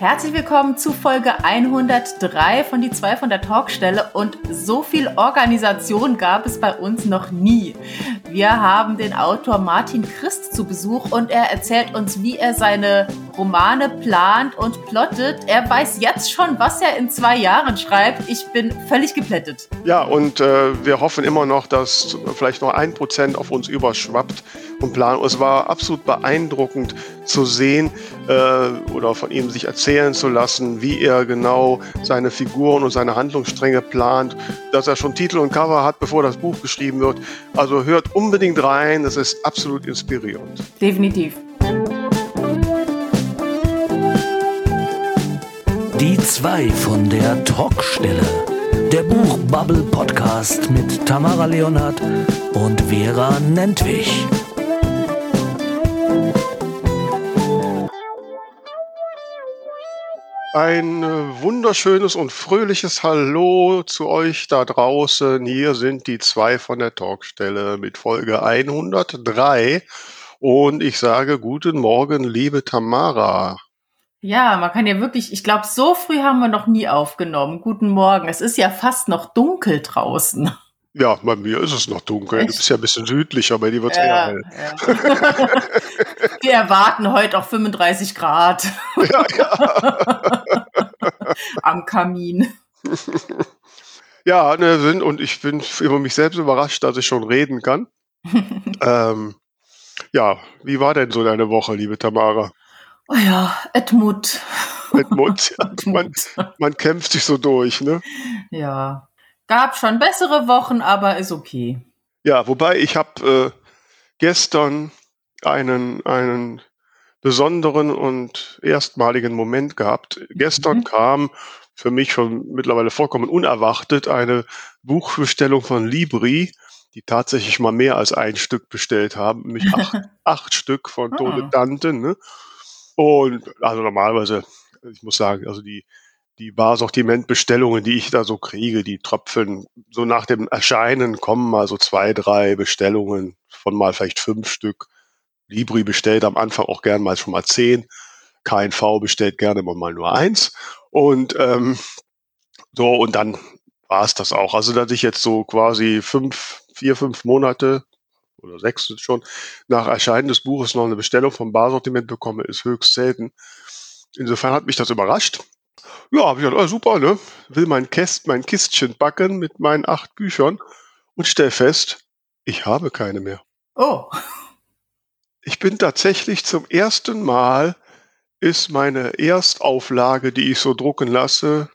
Herzlich willkommen zu Folge 103 von die 2 von der Talkstelle und so viel Organisation gab es bei uns noch nie. Wir haben den Autor Martin Christ zu Besuch und er erzählt uns, wie er seine Romane plant und plottet. Er weiß jetzt schon, was er in zwei Jahren schreibt. Ich bin völlig geplättet. Ja, und äh, wir hoffen immer noch, dass vielleicht noch ein Prozent auf uns überschwappt und planen. Es war absolut beeindruckend zu sehen äh, oder von ihm sich erzählen zu lassen, wie er genau seine Figuren und seine Handlungsstränge plant, dass er schon Titel und Cover hat, bevor das Buch geschrieben wird. Also hört unbedingt rein, das ist absolut inspirierend. Definitiv. Die zwei von der Talkstelle. Der Buchbubble Podcast mit Tamara Leonhardt und Vera Nentwich. Ein äh, wunderschönes und fröhliches Hallo zu euch da draußen. Hier sind die zwei von der Talkstelle mit Folge 103. Und ich sage guten Morgen, liebe Tamara. Ja, man kann ja wirklich, ich glaube, so früh haben wir noch nie aufgenommen. Guten Morgen. Es ist ja fast noch dunkel draußen. Ja, bei mir ist es noch dunkel. Echt? Du bist ja ein bisschen südlicher, bei dir wird es ja, eher hell. Ja. Wir erwarten heute auch 35 Grad. Ja, ja. Am Kamin. Ja, ne, sind, und ich bin über mich selbst überrascht, dass ich schon reden kann. ähm, ja, wie war denn so deine Woche, liebe Tamara? Oh ja, Edmund. Edmund, ja. Man, man kämpft sich so durch, ne? Ja, Gab schon bessere Wochen, aber ist okay. Ja, wobei ich habe äh, gestern einen, einen besonderen und erstmaligen Moment gehabt. Gestern mhm. kam für mich schon mittlerweile vollkommen unerwartet eine Buchbestellung von Libri, die tatsächlich mal mehr als ein Stück bestellt haben, nämlich acht, acht Stück von ah. Tode Dante. Ne? Und also normalerweise, ich muss sagen, also die die Barsortimentbestellungen, die ich da so kriege, die tröpfeln so nach dem Erscheinen kommen mal so zwei, drei Bestellungen von mal vielleicht fünf Stück. Libri bestellt am Anfang auch gern mal schon mal zehn. KNV bestellt gerne immer mal nur eins. Und ähm, so, und dann war es das auch. Also, dass ich jetzt so quasi fünf, vier, fünf Monate oder sechs schon nach Erscheinen des Buches noch eine Bestellung vom Barsortiment bekomme, ist höchst selten. Insofern hat mich das überrascht. Ja, habe ich gedacht, oh, super, ne? Will mein, Käst, mein Kistchen backen mit meinen acht Büchern und stell fest, ich habe keine mehr. Oh. Ich bin tatsächlich zum ersten Mal ist meine Erstauflage, die ich so drucken lasse,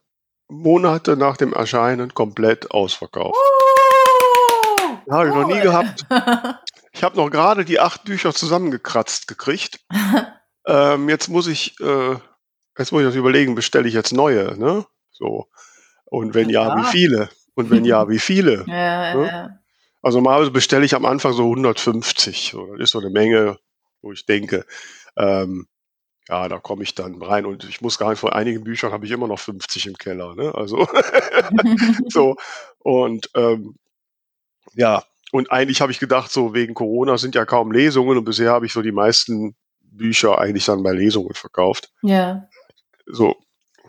Monate nach dem Erscheinen komplett ausverkauft. Oh, habe ich noch nie gehabt. Ich habe noch gerade die acht Bücher zusammengekratzt gekriegt. ähm, jetzt muss ich äh, Jetzt muss ich noch überlegen, bestelle ich jetzt neue, ne? So. Und wenn ja, ja wie viele? Und wenn ja, wie viele? ja, ne? ja. Also mal bestelle ich am Anfang so 150. So, das ist so eine Menge, wo ich denke, ähm, ja, da komme ich dann rein und ich muss gar nicht, vor einigen Büchern habe ich immer noch 50 im Keller, ne? Also so. Und ähm, ja, und eigentlich habe ich gedacht, so wegen Corona sind ja kaum Lesungen und bisher habe ich so die meisten Bücher eigentlich dann bei Lesungen verkauft. Ja so,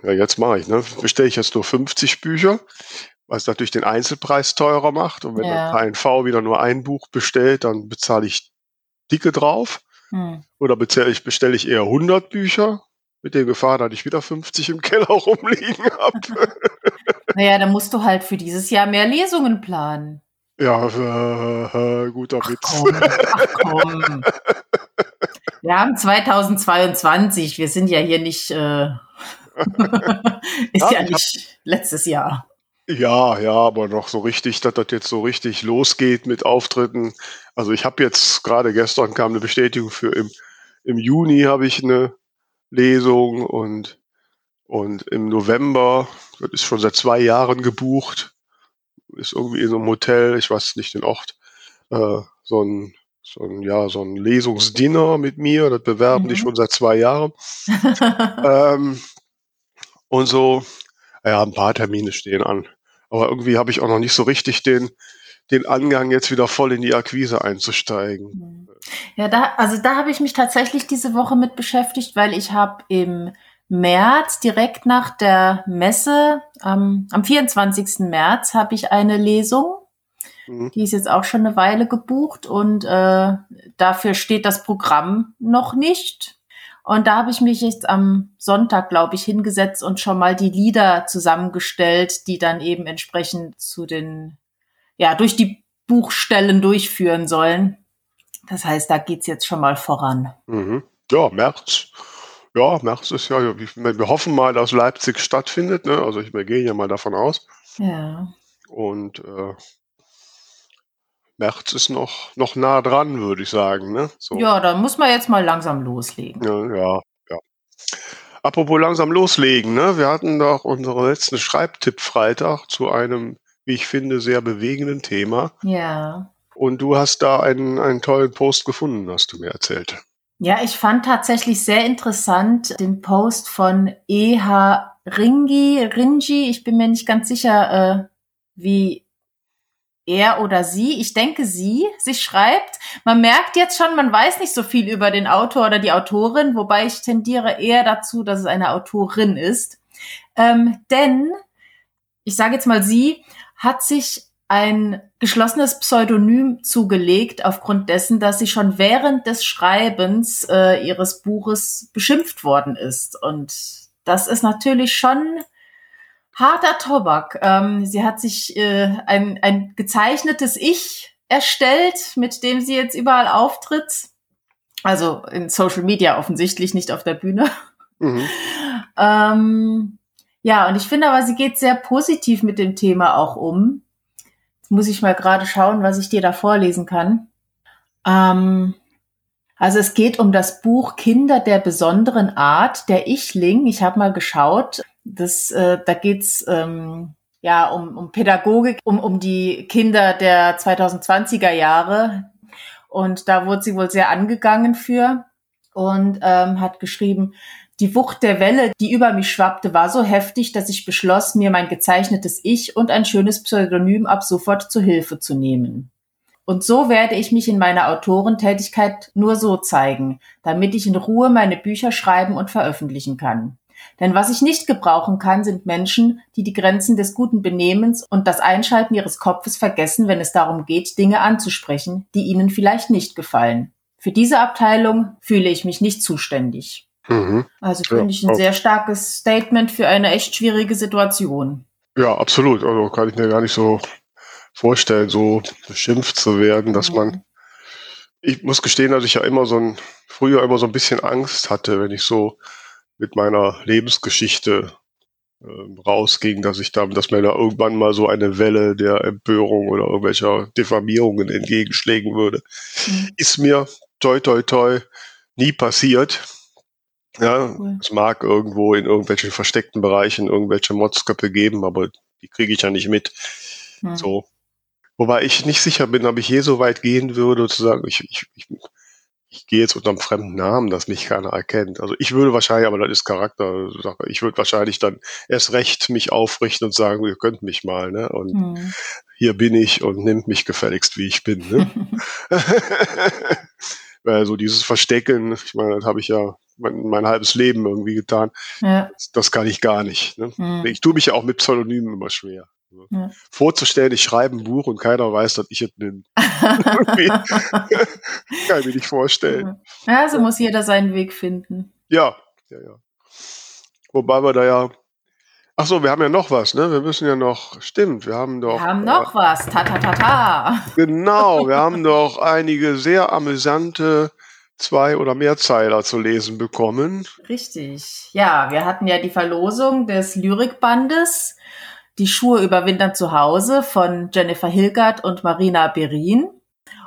ja, jetzt mache ich, ne? Bestelle ich jetzt nur 50 Bücher, was natürlich den Einzelpreis teurer macht. Und wenn ja. ein KNV wieder nur ein Buch bestellt, dann bezahle ich dicke drauf. Hm. Oder bestelle ich, bestelle ich eher 100 Bücher, mit der Gefahr, dass ich wieder 50 im Keller rumliegen habe. naja, dann musst du halt für dieses Jahr mehr Lesungen planen. Ja, äh, äh, guter ach, Witz. Komm, ach komm. Wir haben 2022, wir sind ja hier nicht, äh, ist ja, ja nicht letztes Jahr. Ja, ja, aber noch so richtig, dass das jetzt so richtig losgeht mit Auftritten. Also ich habe jetzt gerade gestern kam eine Bestätigung für im, im Juni habe ich eine Lesung und, und im November, das ist schon seit zwei Jahren gebucht, ist irgendwie in so einem Hotel, ich weiß nicht den Ort, äh, so ein so ein, ja, so ein Lesungsdinner mit mir. Das bewerben mhm. die schon seit zwei Jahren. ähm, und so, ja, ein paar Termine stehen an. Aber irgendwie habe ich auch noch nicht so richtig den, den Angang, jetzt wieder voll in die Akquise einzusteigen. Mhm. Ja, da, also da habe ich mich tatsächlich diese Woche mit beschäftigt, weil ich habe im März, direkt nach der Messe, ähm, am 24. März, habe ich eine Lesung. Mhm. Die ist jetzt auch schon eine Weile gebucht und äh, dafür steht das Programm noch nicht. Und da habe ich mich jetzt am Sonntag, glaube ich, hingesetzt und schon mal die Lieder zusammengestellt, die dann eben entsprechend zu den, ja, durch die Buchstellen durchführen sollen. Das heißt, da geht's jetzt schon mal voran. Mhm. Ja, März. Ja, März ist ja, wir hoffen mal, dass Leipzig stattfindet. Ne? Also ich, wir gehen ja mal davon aus. Ja. Und äh, März ist noch, noch nah dran, würde ich sagen. Ne? So. Ja, da muss man jetzt mal langsam loslegen. Ja, ja, ja. Apropos langsam loslegen, ne? Wir hatten doch unseren letzten Schreibtipp-Freitag zu einem, wie ich finde, sehr bewegenden Thema. Ja. Und du hast da einen, einen tollen Post gefunden, hast du mir erzählt. Ja, ich fand tatsächlich sehr interessant den Post von EH Ringi, Ringi, ich bin mir nicht ganz sicher, äh, wie er oder sie, ich denke sie, sich schreibt. Man merkt jetzt schon, man weiß nicht so viel über den Autor oder die Autorin, wobei ich tendiere eher dazu, dass es eine Autorin ist. Ähm, denn, ich sage jetzt mal sie, hat sich ein geschlossenes Pseudonym zugelegt, aufgrund dessen, dass sie schon während des Schreibens äh, ihres Buches beschimpft worden ist. Und das ist natürlich schon harter Tobak. Ähm, sie hat sich äh, ein, ein gezeichnetes Ich erstellt, mit dem sie jetzt überall auftritt. Also in Social Media offensichtlich, nicht auf der Bühne. Mhm. ähm, ja, und ich finde aber, sie geht sehr positiv mit dem Thema auch um. Muss ich mal gerade schauen, was ich dir da vorlesen kann. Ähm, also es geht um das Buch Kinder der besonderen Art, der Ichling. Ich habe mal geschaut. Das, äh, da geht's ähm, ja um, um Pädagogik, um, um die Kinder der 2020er Jahre. Und da wurde sie wohl sehr angegangen für und ähm, hat geschrieben, die Wucht der Welle, die über mich schwappte, war so heftig, dass ich beschloss, mir mein gezeichnetes Ich und ein schönes Pseudonym ab sofort zu Hilfe zu nehmen. Und so werde ich mich in meiner Autorentätigkeit nur so zeigen, damit ich in Ruhe meine Bücher schreiben und veröffentlichen kann. Denn was ich nicht gebrauchen kann, sind Menschen, die die Grenzen des guten Benehmens und das Einschalten ihres Kopfes vergessen, wenn es darum geht, Dinge anzusprechen, die ihnen vielleicht nicht gefallen. Für diese Abteilung fühle ich mich nicht zuständig. Mhm. Also finde ja, ich ein sehr starkes Statement für eine echt schwierige Situation. Ja, absolut. Also kann ich mir gar nicht so vorstellen, so beschimpft zu werden, dass mhm. man. Ich muss gestehen, dass ich ja immer so ein, früher immer so ein bisschen Angst hatte, wenn ich so mit meiner Lebensgeschichte äh, rausging, dass ich da, dass mir da irgendwann mal so eine Welle der Empörung oder irgendwelcher Diffamierungen entgegenschlägen würde. Mhm. Ist mir toi toi toi nie passiert. Ja, cool. es mag irgendwo in irgendwelchen versteckten Bereichen irgendwelche Modsköpfe geben, aber die kriege ich ja nicht mit. Mhm. So. Wobei ich nicht sicher bin, ob ich je so weit gehen würde, zu sagen, ich, ich, ich ich gehe jetzt unter einem fremden Namen, das mich keiner erkennt. Also ich würde wahrscheinlich, aber das ist Charaktersache, ich würde wahrscheinlich dann erst recht mich aufrichten und sagen, ihr könnt mich mal, ne? Und hm. hier bin ich und nimmt mich gefälligst, wie ich bin. Ne? Weil so dieses Verstecken, ich meine, das habe ich ja mein, mein, halbes Leben irgendwie getan. Ja. Das, das, kann ich gar nicht. Ne? Hm. Ich tue mich ja auch mit Pseudonymen immer schwer. Ja. Vorzustellen, ich schreibe ein Buch und keiner weiß, dass ich es bin. Kann ich mir nicht vorstellen. Ja, so muss jeder seinen Weg finden. Ja, ja, ja. Wobei wir da ja. Ach so, wir haben ja noch was, ne? Wir müssen ja noch. Stimmt, wir haben doch. Wir haben noch äh, was. Ta ta ta ta. Genau, wir haben doch einige sehr amüsante zwei oder mehr Zeiler zu lesen bekommen. Richtig. Ja, wir hatten ja die Verlosung des Lyrikbandes die Schuhe überwintern zu Hause von Jennifer Hilgert und Marina Berin.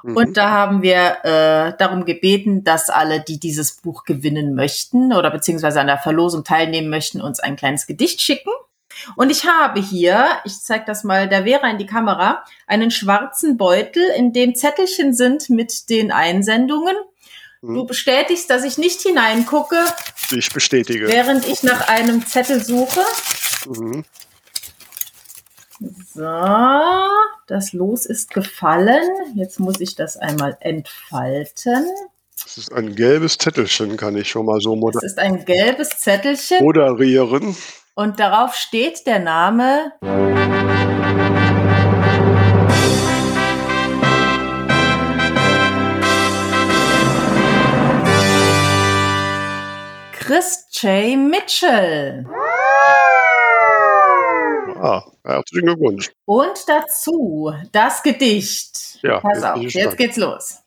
Mhm. Und da haben wir äh, darum gebeten, dass alle, die dieses Buch gewinnen möchten oder beziehungsweise an der Verlosung teilnehmen möchten, uns ein kleines Gedicht schicken. Und ich habe hier, ich zeige das mal der Vera in die Kamera, einen schwarzen Beutel, in dem Zettelchen sind mit den Einsendungen. Mhm. Du bestätigst, dass ich nicht hineingucke. Ich bestätige. Während ich nach einem Zettel suche. Mhm. So, das Los ist gefallen. Jetzt muss ich das einmal entfalten. Das ist ein gelbes Zettelchen, kann ich schon mal so moder Es ist ein gelbes Zettelchen moderieren. und darauf steht der Name Chris J. Mitchell. Ah, herzlichen Glückwunsch. Und dazu das Gedicht. Ja, Pass jetzt auf, jetzt geht's los.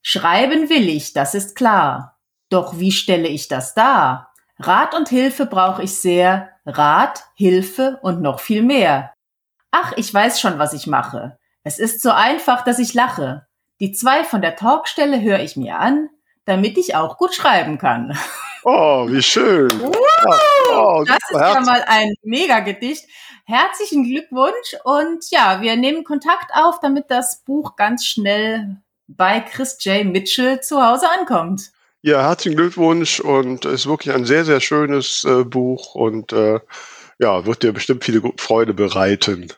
Schreiben will ich, das ist klar. Doch wie stelle ich das dar? Rat und Hilfe brauche ich sehr. Rat, Hilfe und noch viel mehr. Ach, ich weiß schon, was ich mache. Es ist so einfach, dass ich lache. Die zwei von der Talkstelle höre ich mir an, damit ich auch gut schreiben kann. Oh, wie schön. Uh, oh, Das ist ja mal ein Mega-Gedicht. Herzlichen Glückwunsch und ja, wir nehmen Kontakt auf, damit das Buch ganz schnell bei Chris J. Mitchell zu Hause ankommt. Ja, herzlichen Glückwunsch und es ist wirklich ein sehr, sehr schönes äh, Buch und äh, ja, wird dir bestimmt viele Freude bereiten.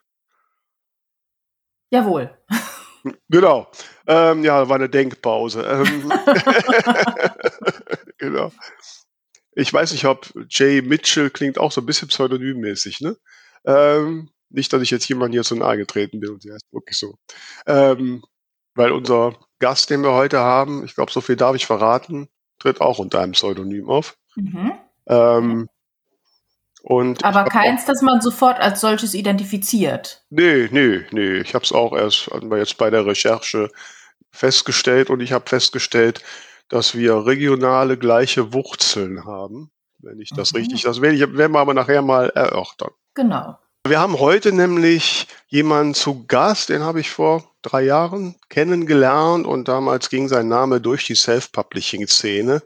Jawohl. Genau. Ähm, ja, war eine Denkpause. Ähm, genau. Ich weiß nicht, ob Jay Mitchell klingt auch so ein bisschen pseudonymmäßig, ne? Ähm, nicht, dass ich jetzt jemand hier zu nahe getreten bin und sie heißt wirklich so. Ähm, weil unser Gast, den wir heute haben, ich glaube, so viel darf ich verraten, tritt auch unter einem Pseudonym auf. Mhm. Ähm, und Aber keins, das man sofort als solches identifiziert. Nee, nee, nee. Ich habe es auch erst jetzt bei der Recherche festgestellt und ich habe festgestellt, dass wir regionale gleiche Wurzeln haben. Wenn ich das Mhm. richtig, das werde ich, werden wir aber nachher mal erörtern. Genau. Wir haben heute nämlich jemanden zu Gast, den habe ich vor drei Jahren kennengelernt und damals ging sein Name durch die Self-Publishing-Szene.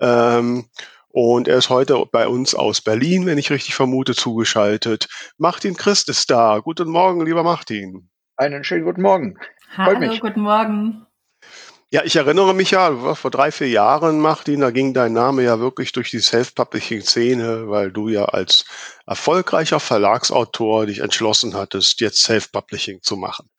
Ähm, und er ist heute bei uns aus Berlin, wenn ich richtig vermute, zugeschaltet. Martin Christ ist da. Guten Morgen, lieber Martin. Einen schönen guten Morgen. Hallo, guten Morgen. Ja, ich erinnere mich ja, vor drei, vier Jahren, Martin, da ging dein Name ja wirklich durch die Self-Publishing-Szene, weil du ja als erfolgreicher Verlagsautor dich entschlossen hattest, jetzt Self-Publishing zu machen.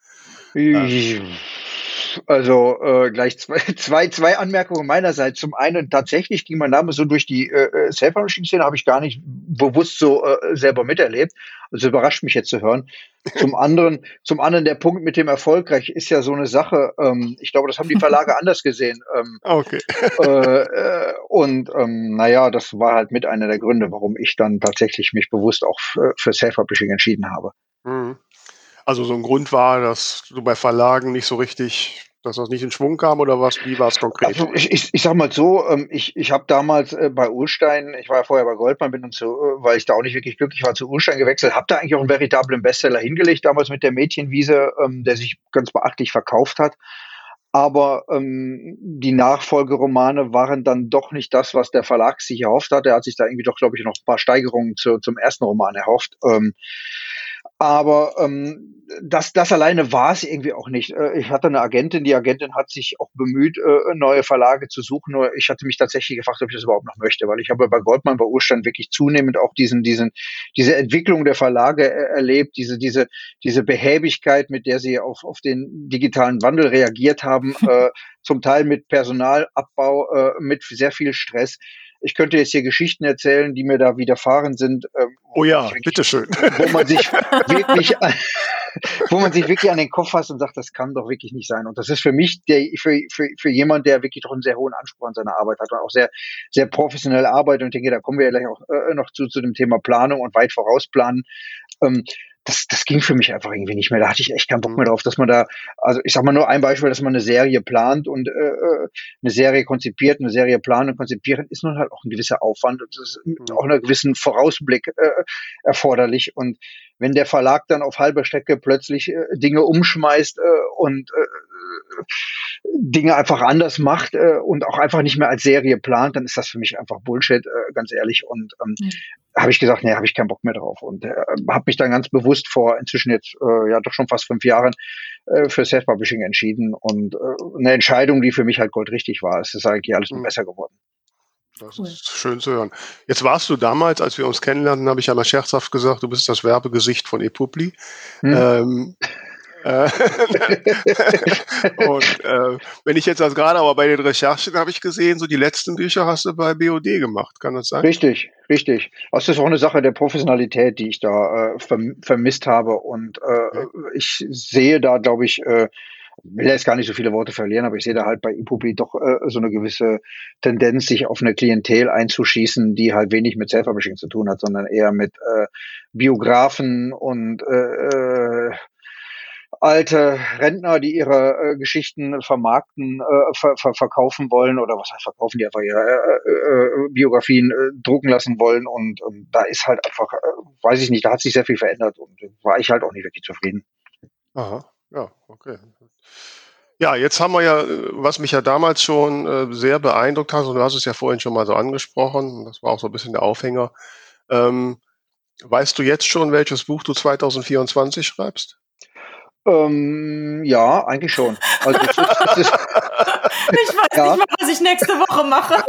Also äh, gleich zwei, zwei, zwei Anmerkungen meinerseits. Zum einen tatsächlich ging mein Name so durch die äh, Self-Publishing-Szene, habe ich gar nicht bewusst so äh, selber miterlebt. Also überrascht mich jetzt zu hören. Zum anderen, zum anderen der Punkt mit dem erfolgreich ist ja so eine Sache. Ähm, ich glaube, das haben die Verlage anders gesehen. Ähm, Okay. äh, äh, und ähm, naja, das war halt mit einer der Gründe, warum ich dann tatsächlich mich bewusst auch für, für Self-Publishing entschieden habe. Mhm. Also so ein Grund war, dass du bei Verlagen nicht so richtig, dass das nicht in Schwung kam oder was? Wie war es konkret? Also ich, ich, ich sag mal so, ähm, ich, ich habe damals äh, bei Urstein, ich war ja vorher bei Goldman, bin dann zu, äh, weil ich da auch nicht wirklich glücklich war, zu Urstein gewechselt, habe da eigentlich auch einen veritablen Bestseller hingelegt, damals mit der Mädchenwiese, ähm, der sich ganz beachtlich verkauft hat. Aber ähm, die Nachfolgeromane waren dann doch nicht das, was der Verlag sich erhofft hat. Er hat sich da irgendwie doch, glaube ich, noch ein paar Steigerungen zu, zum ersten Roman erhofft. Ähm, aber ähm, das, das alleine war es irgendwie auch nicht. Äh, Ich hatte eine Agentin, die Agentin hat sich auch bemüht, äh, neue Verlage zu suchen. Nur ich hatte mich tatsächlich gefragt, ob ich das überhaupt noch möchte, weil ich habe bei Goldman, bei Urstein wirklich zunehmend auch diesen, diesen, diese Entwicklung der Verlage äh, erlebt, diese, diese, diese Behäbigkeit, mit der sie auf, auf den digitalen Wandel reagiert haben, äh, zum Teil mit Personalabbau, äh, mit sehr viel Stress. Ich könnte jetzt hier Geschichten erzählen, die mir da widerfahren sind. ähm, oh ja, wirklich- bitteschön. wo man sich wirklich, an- wo man sich wirklich an den Kopf fasst und sagt, das kann doch wirklich nicht sein. Und das ist für mich, der, für, für, für jemand, der wirklich doch einen sehr hohen Anspruch an seine Arbeit hat und auch sehr, sehr professionell arbeitet. Und ich denke, da kommen wir ja gleich auch äh, noch zu, zu dem Thema Planung und weit vorausplanen. Ähm, das, das ging für mich einfach irgendwie nicht mehr. Da hatte ich echt keinen Bock mehr drauf, dass man da, also ich sag mal nur ein Beispiel, dass man eine Serie plant und äh, äh, eine Serie konzipiert, eine Serie planen und konzipieren, ist nun halt auch ein gewisser Aufwand und das ist auch einen gewissen Vorausblick äh, erforderlich. Und wenn der Verlag dann auf halber Strecke plötzlich äh, Dinge umschmeißt äh, und äh, Dinge einfach anders macht äh, und auch einfach nicht mehr als Serie plant, dann ist das für mich einfach Bullshit, äh, ganz ehrlich. Und ähm, Mhm. habe ich gesagt, nee, habe ich keinen Bock mehr drauf. Und äh, habe mich dann ganz bewusst vor inzwischen jetzt äh, ja doch schon fast fünf Jahren äh, für Self-Publishing entschieden und äh, eine Entscheidung, die für mich halt goldrichtig war. Es ist eigentlich alles nur Mhm. besser geworden. Das Cool. ist schön zu hören. Jetzt warst du damals, als wir uns kennenlernten, habe ich ja mal scherzhaft gesagt, du bist das Werbegesicht von ePubli. Hm. Ähm, Äh, und äh, wenn ich jetzt also gerade aber bei den Recherchen habe ich gesehen, so die letzten Bücher hast du bei BOD gemacht, kann das sein? Richtig, richtig. Also das ist auch eine Sache der Professionalität, die ich da äh, vermisst habe. Und äh, ich sehe da, glaube ich, äh, will jetzt gar nicht so viele Worte verlieren, aber ich sehe da halt bei Ipubi doch äh, so eine gewisse Tendenz, sich auf eine Klientel einzuschießen, die halt wenig mit Self-Publishing zu tun hat, sondern eher mit äh, Biografen und äh, äh, alte Rentner, die ihre äh, Geschichten vermarkten, äh, ver ver verkaufen wollen oder was heißt verkaufen, die einfach ihre äh, äh, Biografien äh, drucken lassen wollen und ähm, da ist halt einfach, äh, weiß ich nicht, da hat sich sehr viel verändert und war ich halt auch nicht wirklich zufrieden. Aha, ja, okay. Ja, jetzt haben wir ja, was mich ja damals schon äh, sehr beeindruckt hat, und du hast es ja vorhin schon mal so angesprochen, das war auch so ein bisschen der Aufhänger. Ähm, weißt du jetzt schon, welches Buch du 2024 schreibst? Ähm, ja, eigentlich schon. Also, es ist, es ist, ich weiß ja. nicht mal, was ich nächste Woche mache.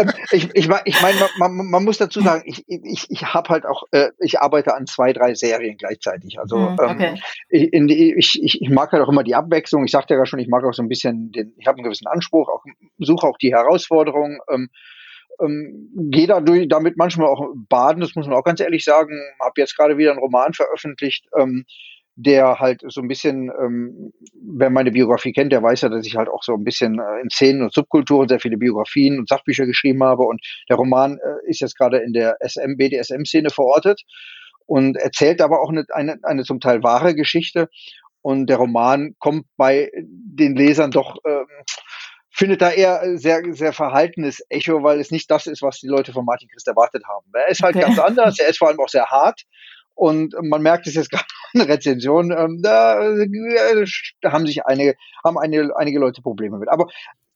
Ähm, ich, ich, ich meine, man, man, muss dazu sagen, ich, ich, ich habe halt auch, äh, ich arbeite an zwei, drei Serien gleichzeitig. Also hm, okay. ähm, ich, in die, ich, ich, ich mag halt auch immer die Abwechslung. Ich sagte ja schon, ich mag auch so ein bisschen den, ich habe einen gewissen Anspruch, auch suche auch die Herausforderung. Ähm, ähm, gehe da durch, damit manchmal auch baden, das muss man auch ganz ehrlich sagen. Habe jetzt gerade wieder einen Roman veröffentlicht, ähm, der halt so ein bisschen, ähm, wer meine Biografie kennt, der weiß ja, dass ich halt auch so ein bisschen äh, in Szenen und Subkulturen sehr viele Biografien und Sachbücher geschrieben habe. Und der Roman äh, ist jetzt gerade in der SM, BDSM-Szene verortet und erzählt aber auch eine, eine, eine zum Teil wahre Geschichte. Und der Roman kommt bei den Lesern doch ähm, findet da eher sehr, sehr verhaltenes Echo, weil es nicht das ist, was die Leute von Martin Christ erwartet haben. Er ist halt okay. ganz anders, er ist vor allem auch sehr hart. Und man merkt es jetzt gerade in der Rezension, ähm, da, äh, haben sich einige, haben einige, einige Leute Probleme mit. Aber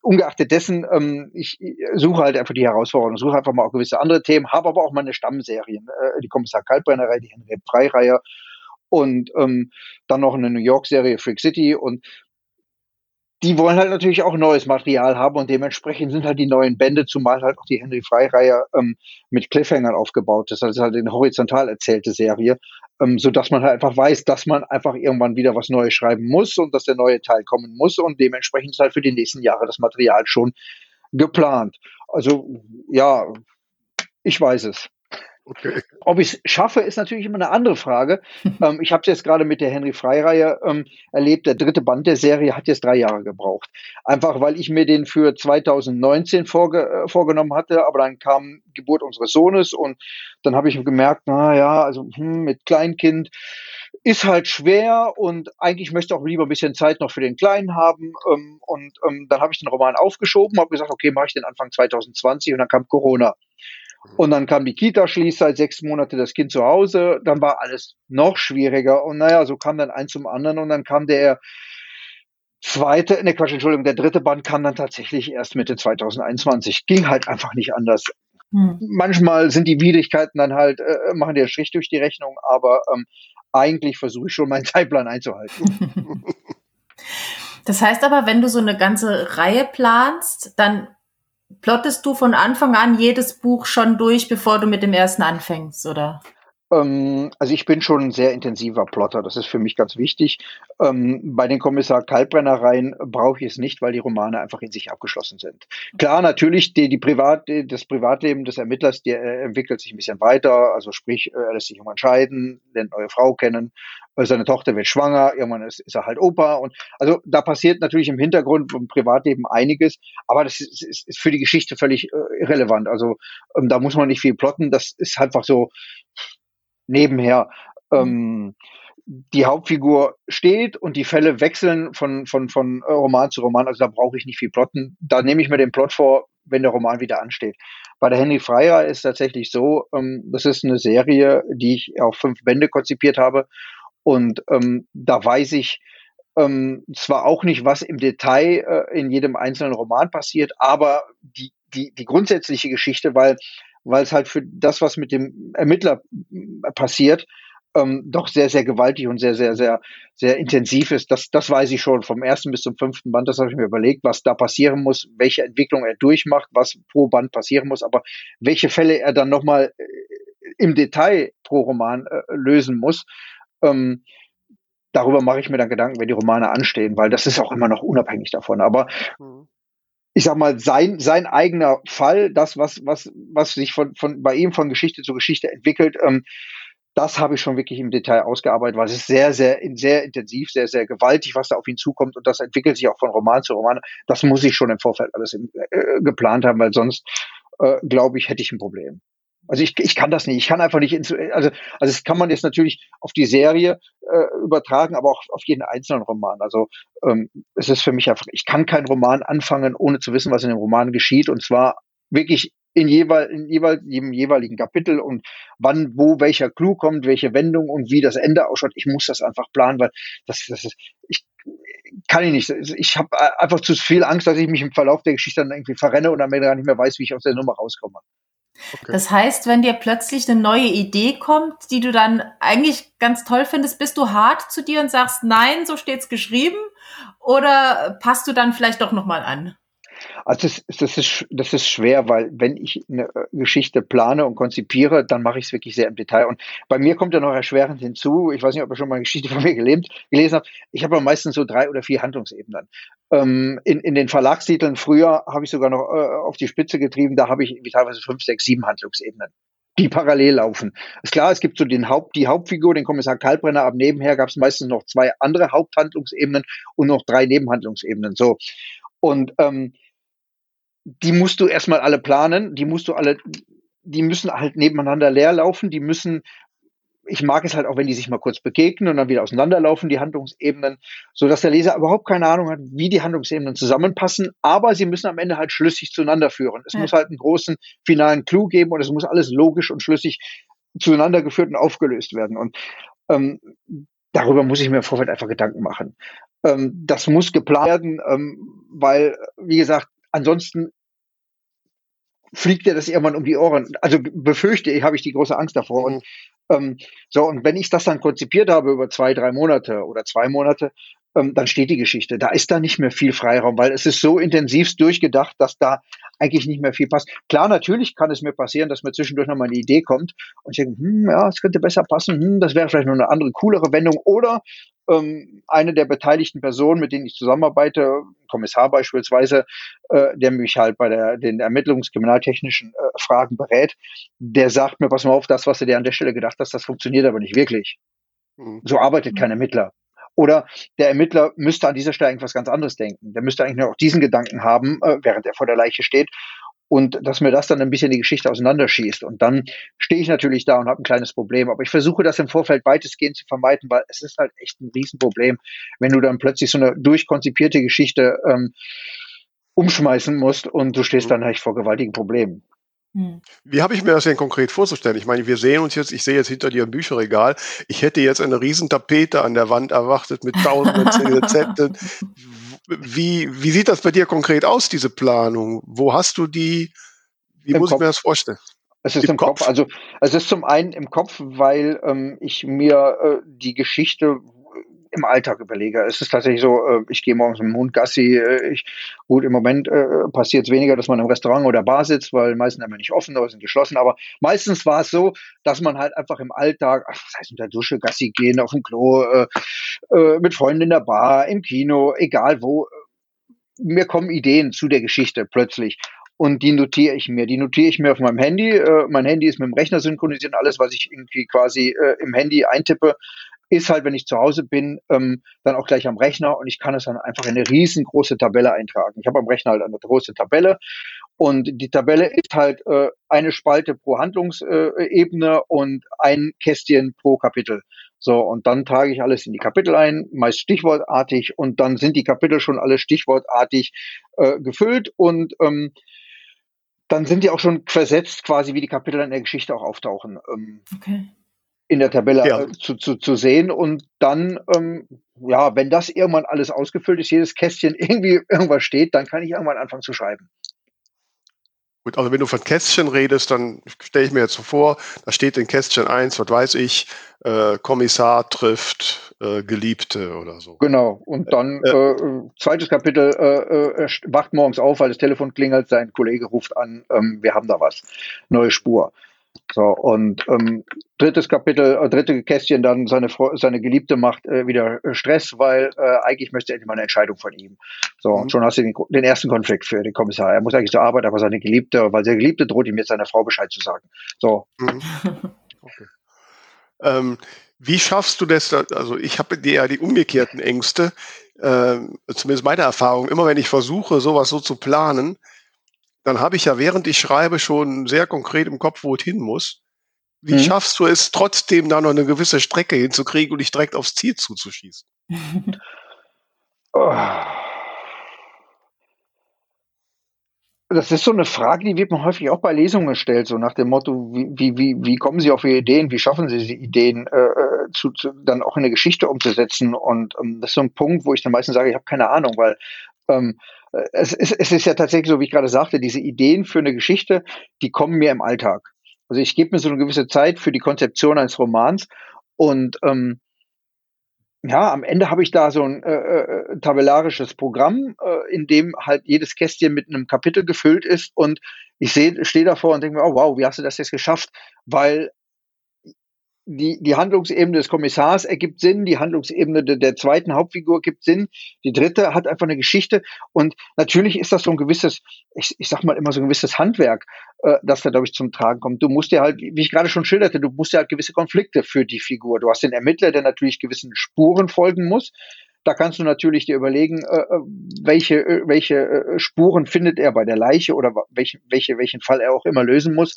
ungeachtet dessen, ähm, ich suche halt einfach die Herausforderung, suche einfach mal auch gewisse andere Themen, habe aber auch meine Stammserien, äh, die Kommissar Kaltbrennerei, die Henry Freireihe und ähm, dann noch eine New York-Serie Freak City und die wollen halt natürlich auch neues Material haben und dementsprechend sind halt die neuen Bände, zumal halt auch die Henry Frey-Reihe ähm, mit Cliffhangern aufgebaut ist. Das ist halt eine horizontal erzählte Serie, ähm, so dass man halt einfach weiß, dass man einfach irgendwann wieder was Neues schreiben muss und dass der neue Teil kommen muss und dementsprechend ist halt für die nächsten Jahre das Material schon geplant. Also ja, ich weiß es. Okay. Ob ich es schaffe, ist natürlich immer eine andere Frage. ähm, ich habe es jetzt gerade mit der Henry Frey-Reihe ähm, erlebt. Der dritte Band der Serie hat jetzt drei Jahre gebraucht. Einfach weil ich mir den für 2019 vorge äh, vorgenommen hatte, aber dann kam Geburt unseres Sohnes und dann habe ich gemerkt, na ja, also hm, mit Kleinkind ist halt schwer und eigentlich möchte ich auch lieber ein bisschen Zeit noch für den Kleinen haben. Ähm, und ähm, dann habe ich den Roman aufgeschoben, habe gesagt, okay, mache ich den Anfang 2020 und dann kam Corona. Und dann kam die Kita, schließt seit sechs Monate das Kind zu Hause. Dann war alles noch schwieriger. Und naja, so kam dann eins zum anderen. Und dann kam der zweite, ne Quatsch, Entschuldigung, der dritte Band kam dann tatsächlich erst Mitte 2021. Ging halt einfach nicht anders. Hm. Manchmal sind die Widrigkeiten dann halt, äh, machen der Strich durch die Rechnung, aber ähm, eigentlich versuche ich schon meinen Zeitplan einzuhalten. Das heißt aber, wenn du so eine ganze Reihe planst, dann Plottest du von Anfang an jedes Buch schon durch, bevor du mit dem ersten anfängst, oder? Ähm, also ich bin schon ein sehr intensiver Plotter, das ist für mich ganz wichtig. Ähm, bei den Kommissar Kaltbrennereien brauche ich es nicht, weil die Romane einfach in sich abgeschlossen sind. Klar, natürlich, die, die Privat, das Privatleben des Ermittlers, der äh, entwickelt sich ein bisschen weiter, also sprich, äh, er lässt sich irgendwann scheiden, lernt neue Frau kennen, seine Tochter wird schwanger, irgendwann ist, ist, er halt Opa und also da passiert natürlich im Hintergrund im Privatleben einiges, aber das ist, ist, ist für die Geschichte völlig äh, irrelevant. Also ähm, da muss man nicht viel plotten, das ist einfach so nebenher. Mhm. Ähm, die Hauptfigur steht und die Fälle wechseln von, von, von äh, Roman zu Roman. Also da brauche ich nicht viel plotten. Da nehme ich mir den Plot vor, wenn der Roman wieder ansteht. Bei der Henry Freier ist tatsächlich so, ähm, das ist eine Serie, die ich auf fünf Bände konzipiert habe. Und ähm, da weiß ich ähm, zwar auch nicht, was im Detail äh, in jedem einzelnen Roman passiert, aber die, die, die grundsätzliche Geschichte, weil weil es halt für das, was mit dem Ermittler passiert, ähm, doch sehr, sehr gewaltig und sehr, sehr, sehr, sehr intensiv ist. Das, das weiß ich schon vom ersten bis zum fünften Band. Das habe ich mir überlegt, was da passieren muss, welche Entwicklung er durchmacht, was pro Band passieren muss, aber welche Fälle er dann nochmal äh, im Detail pro Roman äh, lösen muss. Ähm, darüber mache ich mir dann Gedanken, wenn die Romane anstehen, weil das ist auch immer noch unabhängig davon. Aber mhm. ich sag mal, sein, sein eigener Fall, das, was, was, was sich von, von, bei ihm von Geschichte zu Geschichte entwickelt, ähm, das habe ich schon wirklich im Detail ausgearbeitet, weil es ist sehr, sehr, sehr intensiv, sehr, sehr gewaltig, was da auf ihn zukommt und das entwickelt sich auch von Roman zu Roman. Das muss ich schon im Vorfeld alles im, äh, geplant haben, weil sonst, äh, glaube ich, hätte ich ein Problem. Also ich, ich kann das nicht. Ich kann einfach nicht ins, also, also das kann man jetzt natürlich auf die Serie äh, übertragen, aber auch auf jeden einzelnen Roman. Also ähm, es ist für mich einfach, ich kann keinen Roman anfangen, ohne zu wissen, was in dem Roman geschieht. Und zwar wirklich in, jeweil, in jeweil, jedem jeweiligen Kapitel und wann, wo welcher Clou kommt, welche Wendung und wie das Ende ausschaut. Ich muss das einfach planen, weil das, das ist, ich kann ich nicht. Ich habe einfach zu viel Angst, dass ich mich im Verlauf der Geschichte dann irgendwie verrenne und am Ende gar nicht mehr weiß, wie ich aus der Nummer rauskomme. Okay. Das heißt, wenn dir plötzlich eine neue Idee kommt, die du dann eigentlich ganz toll findest, bist du hart zu dir und sagst, nein, so steht's geschrieben? Oder passt du dann vielleicht doch nochmal an? Also das, das, ist, das ist schwer, weil wenn ich eine äh, Geschichte plane und konzipiere, dann mache ich es wirklich sehr im Detail. Und bei mir kommt ja noch erschwerend hinzu, ich weiß nicht, ob ihr schon mal eine Geschichte von mir gelebt, gelesen habt, ich habe meistens so drei oder vier Handlungsebenen. Ähm, in, in den Verlagstiteln früher habe ich sogar noch äh, auf die Spitze getrieben, da habe ich teilweise fünf, sechs, sieben Handlungsebenen die parallel laufen. Ist klar, es gibt so den Haupt, die Hauptfigur, den Kommissar Kalbrenner, aber nebenher gab es meistens noch zwei andere Haupthandlungsebenen und noch drei Nebenhandlungsebenen. So. Und ähm, die musst du erstmal alle planen, die musst du alle, die müssen halt nebeneinander leer laufen, die müssen, ich mag es halt auch, wenn die sich mal kurz begegnen und dann wieder auseinanderlaufen, die Handlungsebenen, so dass der Leser überhaupt keine Ahnung hat, wie die Handlungsebenen zusammenpassen, aber sie müssen am Ende halt schlüssig zueinander führen. Es ja. muss halt einen großen finalen Clou geben und es muss alles logisch und schlüssig zueinander geführt und aufgelöst werden. Und ähm, darüber muss ich mir im Vorfeld einfach Gedanken machen. Ähm, das muss geplant werden, ähm, weil, wie gesagt, ansonsten fliegt dir das irgendwann um die Ohren. Also befürchte ich, habe ich die große Angst davor. Und mhm. ähm, so, und wenn ich das dann konzipiert habe über zwei, drei Monate oder zwei Monate, ähm, dann steht die Geschichte. Da ist da nicht mehr viel Freiraum, weil es ist so intensivst durchgedacht, dass da eigentlich nicht mehr viel passt. Klar, natürlich kann es mir passieren, dass mir zwischendurch noch mal eine Idee kommt und ich denke, hm, ja, es könnte besser passen, hm, das wäre vielleicht noch eine andere, coolere Wendung. Oder ähm, eine der beteiligten Personen, mit denen ich zusammenarbeite, Kommissar beispielsweise, äh, der mich halt bei der, den ermittlungskriminaltechnischen äh, Fragen berät, der sagt mir, pass mal auf, das, was du dir an der Stelle gedacht hast, das funktioniert aber nicht wirklich. Mhm. So arbeitet kein Ermittler. Oder der Ermittler müsste an dieser Stelle irgendwas ganz anderes denken. Der müsste eigentlich nur auch diesen Gedanken haben, äh, während er vor der Leiche steht. Und dass mir das dann ein bisschen die Geschichte auseinanderschießt. Und dann stehe ich natürlich da und habe ein kleines Problem. Aber ich versuche das im Vorfeld weitestgehend zu vermeiden, weil es ist halt echt ein Riesenproblem, wenn du dann plötzlich so eine durchkonzipierte Geschichte ähm, umschmeißen musst und du stehst dann echt vor gewaltigen Problemen. Hm. Wie habe ich mir das denn konkret vorzustellen? Ich meine, wir sehen uns jetzt, ich sehe jetzt hinter dir ein Bücherregal. Ich hätte jetzt eine riesen Tapete an der Wand erwartet mit tausenden Rezepten. Wie, wie sieht das bei dir konkret aus, diese Planung? Wo hast du die? Wie Im muss Kopf. ich mir das vorstellen? Es ist im, im Kopf. Kopf. Also es ist zum einen im Kopf, weil ähm, ich mir äh, die Geschichte im Alltag überlege. Es ist tatsächlich so, äh, ich gehe morgens mit dem Hund Gassi. Äh, ich, gut, im Moment äh, passiert es weniger, dass man im Restaurant oder Bar sitzt, weil meistens haben wir nicht offen oder sind geschlossen. Aber meistens war es so, dass man halt einfach im Alltag, ach, das heißt unter Dusche, Gassi gehen, auf dem Klo, äh, äh, mit Freunden in der Bar, im Kino, egal wo. Mir kommen Ideen zu der Geschichte plötzlich und die notiere ich mir. Die notiere ich mir auf meinem Handy. Äh, mein Handy ist mit dem Rechner synchronisiert. Alles, was ich irgendwie quasi äh, im Handy eintippe, ist halt, wenn ich zu Hause bin, ähm, dann auch gleich am Rechner und ich kann es dann einfach in eine riesengroße Tabelle eintragen. Ich habe am Rechner halt eine große Tabelle und die Tabelle ist halt äh, eine Spalte pro Handlungsebene äh, und ein Kästchen pro Kapitel. So, und dann trage ich alles in die Kapitel ein, meist stichwortartig, und dann sind die Kapitel schon alle stichwortartig äh, gefüllt und ähm, dann sind die auch schon versetzt, quasi wie die Kapitel in der Geschichte auch auftauchen. Ähm, okay in der Tabelle ja. Äh, zu, zu, zu sehen und dann, ähm, ja, wenn das irgendwann alles ausgefüllt ist, jedes Kästchen irgendwie irgendwas steht, dann kann ich irgendwann anfangen zu schreiben. Gut, also wenn du von Kästchen redest, dann stelle ich mir jetzt so vor, da steht in Kästchen 1, was weiß ich, äh, Kommissar trifft äh, Geliebte oder so. Genau, und dann äh, äh, zweites Kapitel, äh, wacht morgens auf, weil das Telefon klingelt, sein Kollege ruft an, ähm, wir haben da was, neue Spur. So, und ähm, drittes Kapitel, äh, dritte Kästchen dann, seine, seine Geliebte macht äh, wieder Stress, weil äh, eigentlich möchte er endlich mal eine Entscheidung von ihm. So, mhm. und schon hast du den, den, ersten Konflikt für den Kommissar. Er muss eigentlich zur Arbeit, aber seine Geliebte, weil seine Geliebte droht ihm jetzt seiner Frau Bescheid zu sagen. So. Mhm. Okay. Ähm, wie schaffst du das? Also ich habe ja die umgekehrten Ängste, äh, zumindest meine Erfahrung. Immer wenn ich versuche, sowas so zu planen, dann habe ich ja während ich schreibe schon sehr konkret im Kopf, wo es hin muss. Wie mhm. schaffst du es trotzdem da noch eine gewisse Strecke hinzukriegen und dich direkt aufs Ziel zuzuschießen? oh. Das ist so eine Frage, die wird man häufig auch bei Lesungen gestellt, so nach dem Motto, wie, wie, wie, kommen Sie auf Ihre Ideen, wie schaffen Sie die Ideen äh, äh, zu, zu, dann auch in eine Geschichte umzusetzen? Und ähm, das ist so ein Punkt, wo ich dann meistens sage, ich habe keine Ahnung, weil ähm, es, es, es ist ja tatsächlich so, wie ich gerade sagte, diese Ideen für eine Geschichte, die kommen mir im Alltag. Also ich gebe mir so eine gewisse Zeit für die Konzeption eines Romans und ähm, ja, am Ende habe ich da so ein äh, äh, tabellarisches Programm, äh, in dem halt jedes Kästchen mit einem Kapitel gefüllt ist und ich stehe davor und denke mir, oh wow, wie hast du das jetzt geschafft? Weil die, die Handlungsebene des Kommissars ergibt Sinn, die Handlungsebene de, der zweiten Hauptfigur gibt Sinn, die dritte hat einfach eine Geschichte und natürlich ist das so ein gewisses, ich, ich sag mal immer so ein gewisses Handwerk, äh, das da, glaube ich, zum Tragen kommt. Du musst ja halt, wie ich gerade schon schilderte, du musst ja halt gewisse Konflikte für die Figur. Du hast den Ermittler, der natürlich gewissen Spuren folgen muss. Da kannst du natürlich dir überlegen, äh, äh welche, äh, welche Spuren findet er bei der Leiche oder welchen, welche, welchen Fall er auch immer lösen muss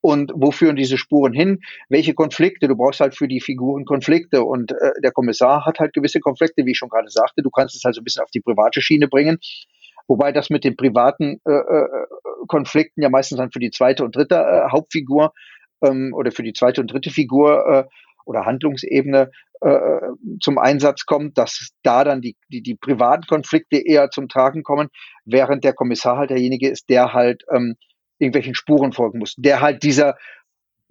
und wo führen diese Spuren hin? Welche Konflikte? Du brauchst halt für die Figuren Konflikte und der Kommissar hat halt gewisse Konflikte, wie ich schon gerade sagte. Du kannst es halt so ein bisschen auf die private Schiene bringen. Wobei das mit den privaten äh, Konflikten ja meistens dann für die zweite und dritte äh, Hauptfigur ähm, oder für die zweite und dritte Figur äh, oder Handlungsebene äh, zum Einsatz kommt, dass da dann die, die, die privaten Konflikte eher zum Tragen kommen, während der Kommissar halt derjenige ist, der halt ähm, irgendwelchen Spuren folgen muss, der halt dieser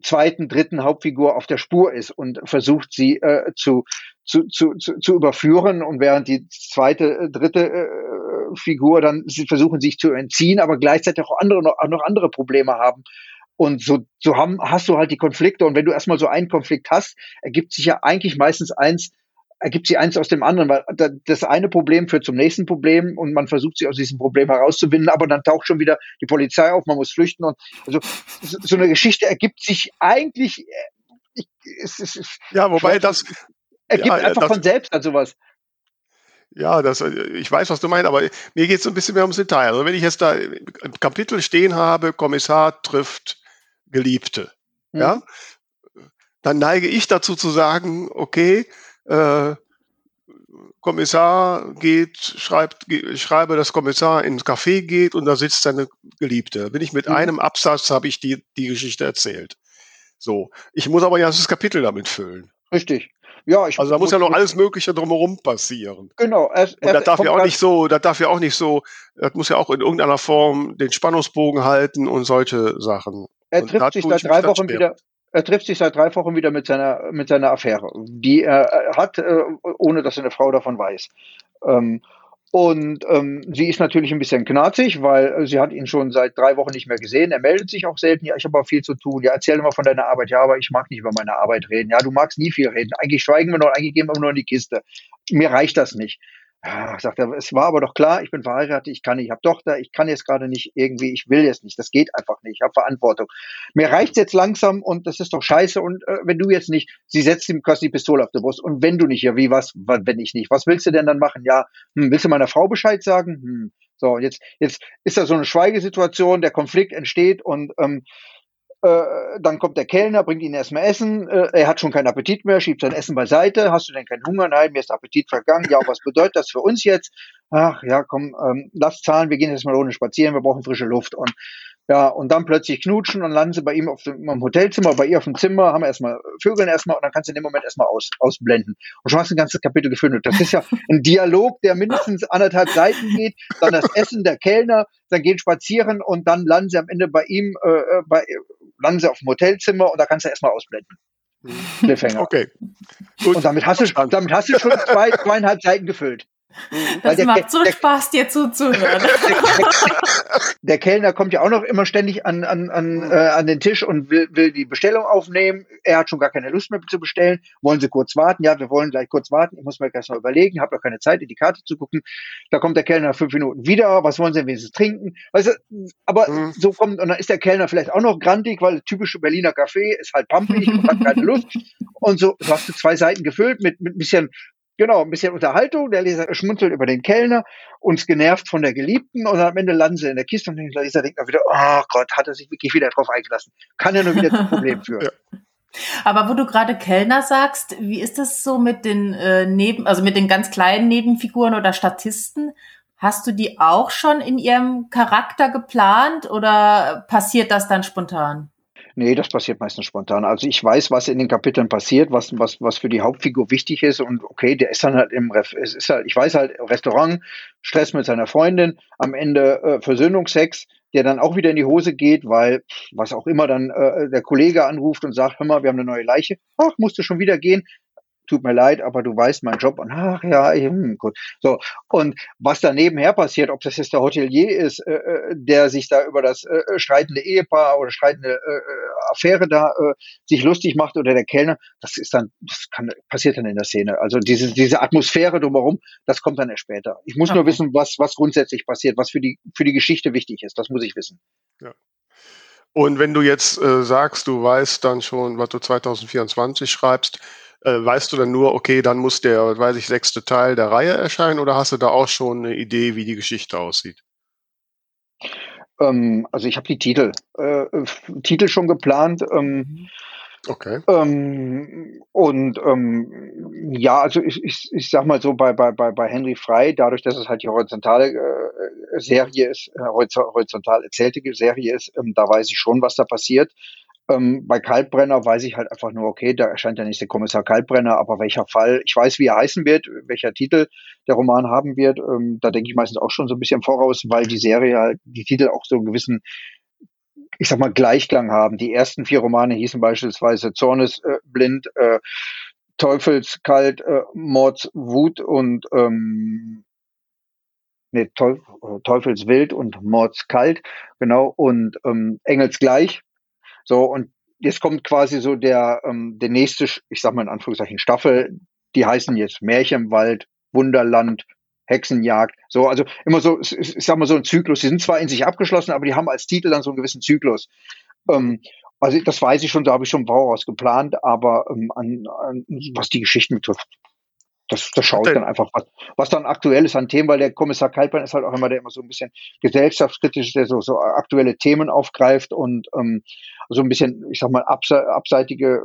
zweiten, dritten Hauptfigur auf der Spur ist und versucht sie äh, zu, zu, zu, zu, überführen und während die zweite, äh, dritte äh, Figur dann sie versuchen sich zu entziehen, aber gleichzeitig auch andere noch, noch andere Probleme haben und so, so haben, hast du halt die Konflikte. Und wenn du erstmal so einen Konflikt hast, ergibt sich ja eigentlich meistens eins, ergibt sich eins aus dem anderen, weil das eine Problem führt zum nächsten Problem und man versucht sich aus diesem Problem herauszuwinden, aber dann taucht schon wieder die Polizei auf, man muss flüchten und also so eine Geschichte ergibt sich eigentlich, äh, ich, es, es, es, ja, wobei das ergibt ja, einfach das, von selbst an sowas. Ja, das, ich weiß, was du meinst, aber mir geht es ein bisschen mehr ums Detail. Also wenn ich jetzt da ein Kapitel stehen habe, Kommissar trifft Geliebte. Mhm. Ja, dann neige ich dazu zu sagen, okay, äh, Kommissar geht, schreibt, schreibe, dass Kommissar ins Café geht und da sitzt seine Geliebte. Bin ich mit mhm. einem Absatz, habe ich die, die Geschichte erzählt. So. Ich muss aber ja das Kapitel damit füllen. Richtig. Ja, ich also da muss ja noch alles Mögliche drumherum passieren. Genau. Er, und das darf ja auch nicht so, das darf ja auch nicht so, das muss ja auch in irgendeiner Form den Spannungsbogen halten und solche Sachen. Er trifft sich seit drei Wochen wieder. Er trifft sich seit drei Wochen wieder mit seiner mit seiner Affäre, die er hat, äh, ohne dass seine Frau davon weiß. Ähm, und ähm, sie ist natürlich ein bisschen knarzig, weil sie hat ihn schon seit drei Wochen nicht mehr gesehen. Er meldet sich auch selten. Ja, ich habe auch viel zu tun. Ja, erzähl mal von deiner Arbeit. Ja, aber ich mag nicht über meine Arbeit reden. Ja, du magst nie viel reden. Eigentlich schweigen wir noch, eigentlich gehen wir nur in die Kiste. Mir reicht das nicht. Ja, sagt er, es war aber doch klar, ich bin verheiratet, ich kann nicht, ich habe Tochter, ich kann jetzt gerade nicht irgendwie, ich will jetzt nicht, das geht einfach nicht, ich habe Verantwortung. Mir reicht's jetzt langsam und das ist doch scheiße und äh, wenn du jetzt nicht, sie setzt ihm quasi die Pistole auf die Brust und wenn du nicht, ja wie, was, wenn ich nicht, was willst du denn dann machen? Ja, hm, willst du meiner Frau Bescheid sagen? Hm. So, jetzt, jetzt ist da so eine Schweigesituation, der Konflikt entsteht und ähm, äh, dann kommt der Kellner, bringt ihn erstmal Essen. Äh, er hat schon keinen Appetit mehr, schiebt sein Essen beiseite. Hast du denn keinen Hunger? Nein, mir ist Appetit vergangen. Ja, was bedeutet das für uns jetzt? Ach ja, komm, ähm, lass zahlen, wir gehen jetzt mal ohne spazieren, wir brauchen frische Luft. Und ja, und dann plötzlich knutschen und landen sie bei ihm auf dem im Hotelzimmer, bei ihr auf dem Zimmer, haben erstmal Vögeln erstmal und dann kannst du in dem Moment erstmal aus, ausblenden. Und schon hast du ein ganzes Kapitel gefüllt. Das ist ja ein Dialog, der mindestens anderthalb Seiten geht, dann das Essen der Kellner, dann gehen spazieren und dann landen sie am Ende bei ihm, äh, äh bei, landen sie auf dem Hotelzimmer und da kannst du erstmal ausblenden. Cliffhanger. Okay. Gut. Und damit hast du, damit hast du schon zwei, zweieinhalb Seiten gefüllt. Das der, macht so der, Spaß, dir zuzuhören. Der, Kellner kommt ja auch noch immer ständig an, an, an, äh, an den Tisch und will, will die Bestellung aufnehmen. Er hat schon gar keine Lust mehr zu bestellen. Wollen Sie kurz warten? Ja, wir wollen gleich kurz warten. Ich muss mir erst mal überlegen. Habe noch keine Zeit, in die Karte zu gucken. Da kommt der Kellner nach fünf Minuten wieder. Was wollen Sie denn wenigstens trinken? Weißt du, aber mhm. so kommt, und dann ist der Kellner vielleicht auch noch grandig, weil typische Berliner Kaffee ist halt pampig und hat keine Lust. Und so, so hast du zwei Seiten gefüllt mit, mit ein bisschen Genau, ein bisschen Unterhaltung. Der Leser schmunzelt über den Kellner, uns genervt von der Geliebten und am Ende landen sie in der Kiste und der Leser denkt dann wieder, oh Gott, hat er sich wirklich wieder drauf eingelassen. Kann ja nur wieder zu Problemen führen. Ja. Aber wo du gerade Kellner sagst, wie ist das so mit den äh, Neben, also mit den ganz kleinen Nebenfiguren oder Statisten? Hast du die auch schon in ihrem Charakter geplant oder passiert das dann spontan? Nee, das passiert meistens spontan. Also ich weiß, was in den Kapiteln passiert, was, was, was für die Hauptfigur wichtig ist. Und okay, der ist dann halt im Ref es ist halt, ich weiß halt, Restaurant, Stress mit seiner Freundin, am Ende äh, Versöhnungsex, der dann auch wieder in die Hose geht, weil was auch immer dann äh, der Kollege anruft und sagt, hör mal, wir haben eine neue Leiche. Ach, musst du schon wieder gehen tut mir leid, aber du weißt meinen Job und ach ja, hm, gut. So, und was da nebenher passiert, ob das jetzt der Hotelier ist, äh, äh der sich da über das äh, äh, streitende Ehepaar oder streitende äh, äh, Affäre da äh, sich lustig macht oder der Kellner, das ist dann, das kann, passiert dann in der Szene. Also diese, diese Atmosphäre drumherum, das kommt dann erst später. Ich muss okay. nur wissen, was, was grundsätzlich passiert, was für die, für die Geschichte wichtig ist. Das muss ich wissen. Ja. Und wenn du jetzt äh, sagst, du weißt dann schon, was du 2024 schreibst, äh, weißt du dann nur, okay, dann muss der, weiß ich, sechste Teil der Reihe erscheinen oder hast du da auch schon eine Idee, wie die Geschichte aussieht? Ähm, also ich habe die Titel, äh, Titel schon geplant. Ähm. Okay. Ähm, und ähm, ja, also ich, ich, ich sag mal so bei, bei, bei, bei Henry Frey, dadurch, dass es halt die horizontale äh, Serie ist, äh, horizontal erzählte Serie ist, ähm, da weiß ich schon, was da passiert. Ähm, bei Kaltbrenner weiß ich halt einfach nur, okay, da erscheint der nächste Kommissar Kaltbrenner, aber welcher Fall, ich weiß, wie er heißen wird, welcher Titel der Roman haben wird. Ähm, da denke ich meistens auch schon so ein bisschen voraus, weil die Serie halt, die Titel auch so einen gewissen, ich sag mal, Gleichklang haben. Die ersten vier Romane hießen beispielsweise Zornesblind, äh, Teufelskalt, äh, Mordswut und ähm, nee, Teuf Teufelswild und Mordskalt, genau, und ähm, Engelsgleich so, und jetzt kommt quasi so der, ähm, der nächste, ich sag mal in Anführungszeichen, Staffel, die heißen jetzt Märchenwald, Wunderland, Hexenjagd. So, also immer so, ich sag mal so ein Zyklus. Die sind zwar in sich abgeschlossen, aber die haben als Titel dann so einen gewissen Zyklus. Ähm, also das weiß ich schon, da habe ich schon voraus geplant, aber ähm, an, an, was die Geschichten betrifft, das, das schaue ich dann einfach, was, was dann aktuell ist an Themen, weil der Kommissar Kaltbein ist halt auch immer der immer so ein bisschen gesellschaftskritisch, der so, so aktuelle Themen aufgreift und ähm, so ein bisschen, ich sag mal, abse abseitige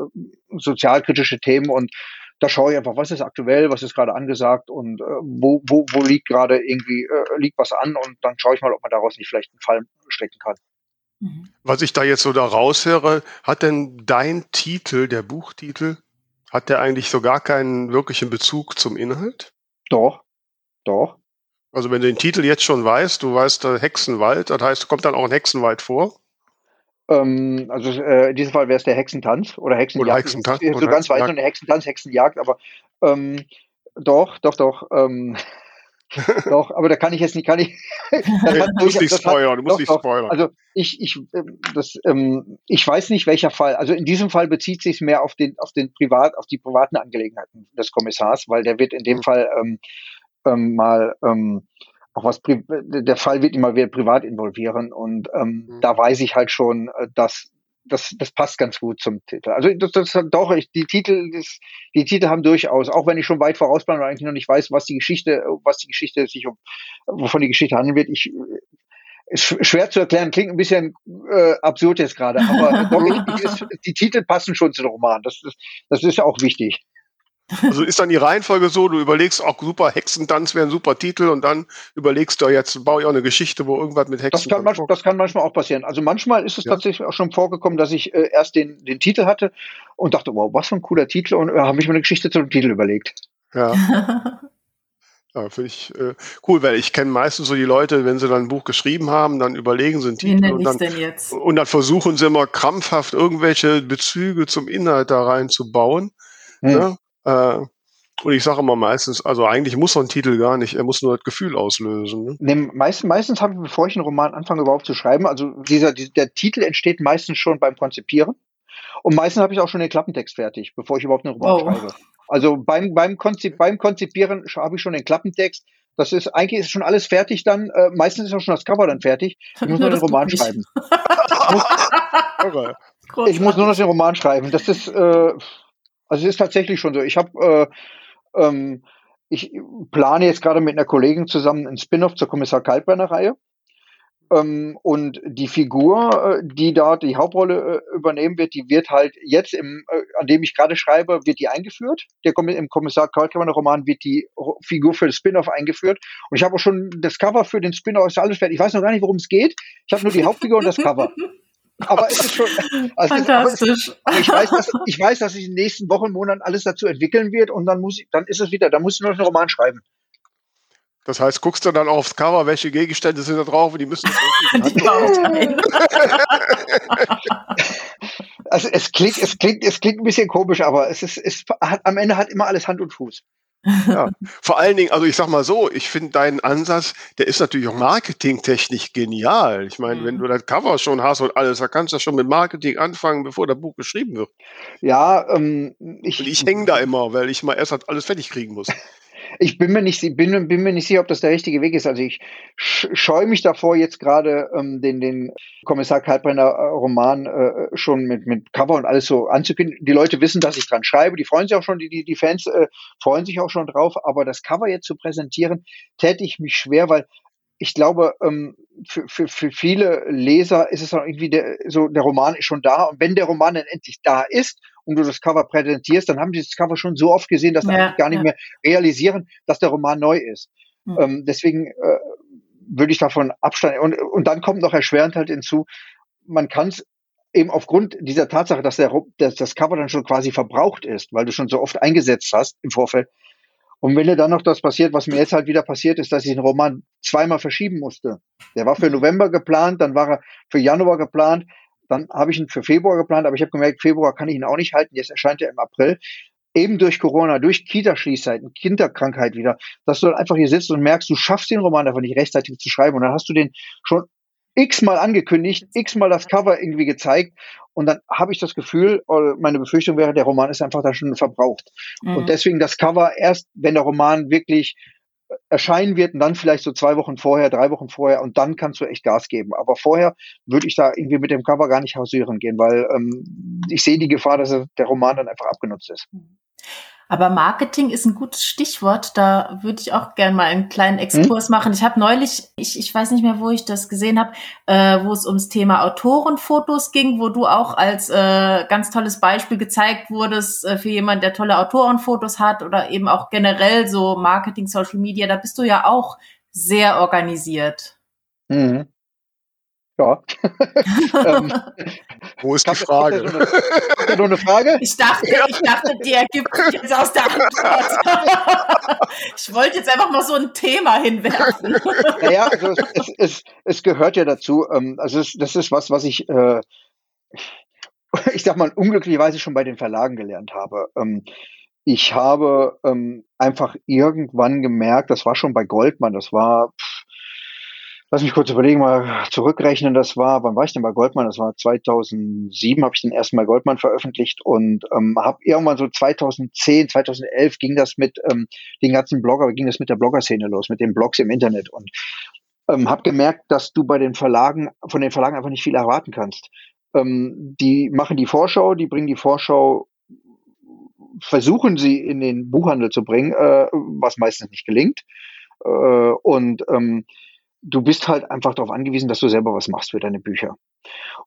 sozialkritische Themen und da schaue ich einfach, was ist aktuell, was ist gerade angesagt und äh, wo, wo, wo liegt gerade irgendwie, äh, liegt was an und dann schaue ich mal, ob man daraus nicht vielleicht einen Fall stecken kann. Mhm. Was ich da jetzt so da raushöre, hat denn dein Titel, der Buchtitel, hat der eigentlich so gar keinen wirklichen Bezug zum Inhalt? Doch, doch. Also wenn du den Titel jetzt schon weißt, du weißt äh, Hexenwald, das heißt, kommt dann auch ein Hexenwald vor? Ähm, also äh, in diesem Fall wäre es der Hexentanz oder Hexenjagd. Oder Hexentanz. So oder ganz weit nur eine Hexentanz, Hexenjagd, aber ähm, doch, doch, doch. Ähm, doch, aber da kann ich jetzt nicht, kann ich. du musst nicht spoilern, du musst nicht spoilern. Also ich, ich, ähm, das, ähm, ich weiß nicht, welcher Fall. Also in diesem Fall bezieht sich mehr auf den, auf den Privat, auf die privaten Angelegenheiten des Kommissars, weil der wird in dem Fall ähm, ähm, mal ähm, auch was der Fall wird immer wieder privat involvieren und ähm, mhm. da weiß ich halt schon, äh, dass das, das passt ganz gut zum Titel. Also das, das doch, ich, die Titel, das, die Titel haben durchaus, auch wenn ich schon weit vorausplane und eigentlich noch nicht weiß, was die Geschichte, was die Geschichte sich um, wovon die Geschichte handeln wird, ich ist schwer zu erklären, klingt ein bisschen äh, absurd jetzt gerade, aber doch, ich, ich, die Titel passen schon zu dem Roman. Das, das, das ist ja auch wichtig. Also ist dann die Reihenfolge so, du überlegst auch super Hexentanz wäre ein super Titel und dann überlegst du jetzt, baue ich auch eine Geschichte, wo irgendwas mit Hexen. Das kann, manchmal, das kann manchmal auch passieren. Also manchmal ist es ja. tatsächlich auch schon vorgekommen, dass ich äh, erst den, den Titel hatte und dachte, wow, was für ein cooler Titel und äh, habe mich mir eine Geschichte zu dem Titel überlegt. Ja. Ja, finde ich äh, cool, weil ich kenne meistens so die Leute, wenn sie dann ein Buch geschrieben haben, dann überlegen sie einen Titel und dann, und dann, versuchen sie immer krampfhaft irgendwelche Bezüge zum Inhalt da reinzubauen. Hm. Ne? Äh, Und ich sage immer meistens, also eigentlich muss so ein Titel gar nicht, er muss nur das Gefühl auslösen. Ne? Nee, meistens, meistens habe ich, bevor ich einen Roman anfange überhaupt zu schreiben, also dieser, der Titel entsteht meistens schon beim Konzipieren. Und meistens habe ich auch schon den Klappentext fertig, bevor ich überhaupt einen Roman oh. schreibe. Also beim, beim, Konzip, beim Konzipieren habe ich schon den Klappentext. Das ist eigentlich ist schon alles fertig dann. Äh, meistens ist auch schon das Cover dann fertig. Ich muss nur den Roman schreiben. ich, muss, ich muss nur noch den Roman schreiben. Das ist, äh, also es ist tatsächlich schon so. Ich habe äh, ähm, ich plane jetzt gerade mit einer Kollegin zusammen ein Spin-off zur Kommissar Kaltbrenner Reihe. Ähm, und die Figur, äh, die da die Hauptrolle äh, übernehmen wird, die wird halt jetzt im, äh, an dem ich gerade schreibe, wird die eingeführt. Der im Kommissar Kaltbrenner Roman wird die Figur für das Spin-off eingeführt. Und ich habe auch schon das Cover für den Spin-off ist alles fertig. Ich weiß noch gar nicht, worum es geht. Ich habe nur die Hauptfigur und das Cover. Aber es ist schon, also Fantastisch. Ist, aber, ich, weiß, dass, ich weiß, dass sich in den nächsten Wochen, Monaten alles dazu entwickeln wird und dann muss ich, dann ist es wieder, da musst du noch einen Roman schreiben. Das heißt, guckst du dann aufs Cover, welche Gegenstände sind da drauf und die müssen. die also es klingt, es klingt, es klingt ein bisschen komisch, aber es ist, es hat, am Ende hat immer alles Hand und Fuß. Ja, vor allen Dingen, also ich sag mal so, ich finde deinen Ansatz, der ist natürlich auch marketingtechnisch genial. Ich meine, mhm. wenn du das Cover schon hast und alles, da kannst du schon mit Marketing anfangen, bevor das Buch geschrieben wird. Ja, ähm, ich, ich hänge da immer, weil ich mal erst alles fertig kriegen muss. ich bin mir nicht, bin, bin mir nicht sicher, ob das der richtige Weg ist. Also ich scheue mich davor, jetzt gerade ähm, den, den Kommissar Kaltbrenner äh, Roman äh, schon mit, mit Cover und alles so anzukündigen. Die Leute wissen, dass ich dran schreibe. Die freuen sich auch schon, die, die, die Fans äh, freuen sich auch schon drauf. Aber das Cover jetzt zu präsentieren, täte ich mich schwer, weil ich glaube, ähm, für, für, für viele Leser ist es auch irgendwie der, so, der Roman ist schon da. Und wenn der Roman dann endlich da ist und du das Cover präsentierst, dann haben sie das Cover schon so oft gesehen, dass sie ja, gar nicht ja. mehr realisieren, dass der Roman neu ist. Mhm. Ähm, deswegen äh, würde ich davon absteigen. Und, und dann kommt noch erschwerend halt hinzu, man kann es eben aufgrund dieser Tatsache, dass, der, dass das Cover dann schon quasi verbraucht ist, weil du schon so oft eingesetzt hast im Vorfeld, und wenn dir dann noch das passiert, was mir jetzt halt wieder passiert ist, dass ich den Roman zweimal verschieben musste. Der war für November geplant, dann war er für Januar geplant, dann habe ich ihn für Februar geplant, aber ich habe gemerkt, Februar kann ich ihn auch nicht halten, jetzt erscheint er im April. Eben durch Corona, durch Kita-Schließzeiten, Kinderkrankheit wieder, dass du dann einfach hier sitzt und merkst, du schaffst den Roman einfach nicht rechtzeitig zu schreiben und dann hast du den schon x-mal angekündigt, x-mal das Cover irgendwie gezeigt und dann habe ich das Gefühl, meine Befürchtung wäre, der Roman ist einfach da schon verbraucht. Mhm. Und deswegen das Cover erst, wenn der Roman wirklich erscheinen wird und dann vielleicht so zwei Wochen vorher, drei Wochen vorher und dann kannst du echt Gas geben. Aber vorher würde ich da irgendwie mit dem Cover gar nicht hausieren gehen, weil ähm, ich sehe die Gefahr, dass der Roman dann einfach abgenutzt ist. Mhm. Aber Marketing ist ein gutes Stichwort. Da würde ich auch gerne mal einen kleinen Exkurs hm? machen. Ich habe neulich, ich, ich weiß nicht mehr, wo ich das gesehen habe, äh, wo es ums Thema Autorenfotos ging, wo du auch als äh, ganz tolles Beispiel gezeigt wurdest äh, für jemanden, der tolle Autorenfotos hat oder eben auch generell so Marketing, Social Media. Da bist du ja auch sehr organisiert. Mhm. Ja. ähm, Wo ist die Frage? Noch eine, noch eine Frage? Ich dachte, ich dachte, die ergibt sich jetzt aus der Antwort. ich wollte jetzt einfach mal so ein Thema hinwerfen. Naja, also es, es, es, es gehört ja dazu. Ähm, also es, das ist was, was ich, äh, ich sag mal, unglücklicherweise schon bei den Verlagen gelernt habe. Ähm, ich habe einfach irgendwann gemerkt, das war schon bei Goldmann, das war pff, Lass mich kurz überlegen, mal zurückrechnen. Das war, wann war ich denn bei Goldman? Das war 2007, habe ich den ersten Mal Goldman veröffentlicht und ähm, habe irgendwann so 2010, 2011 ging das mit ähm, den ganzen Blogger, ging das mit der Blogger-Szene los, mit den Blogs im Internet und ähm, habe gemerkt, dass du bei den Verlagen, von den Verlagen einfach nicht viel erwarten kannst. Ähm, die machen die Vorschau, die bringen die Vorschau versuchen sie in den Buchhandel zu bringen, äh, was meistens nicht gelingt. Äh, und ähm, du bist halt einfach darauf angewiesen, dass du selber was machst für deine Bücher.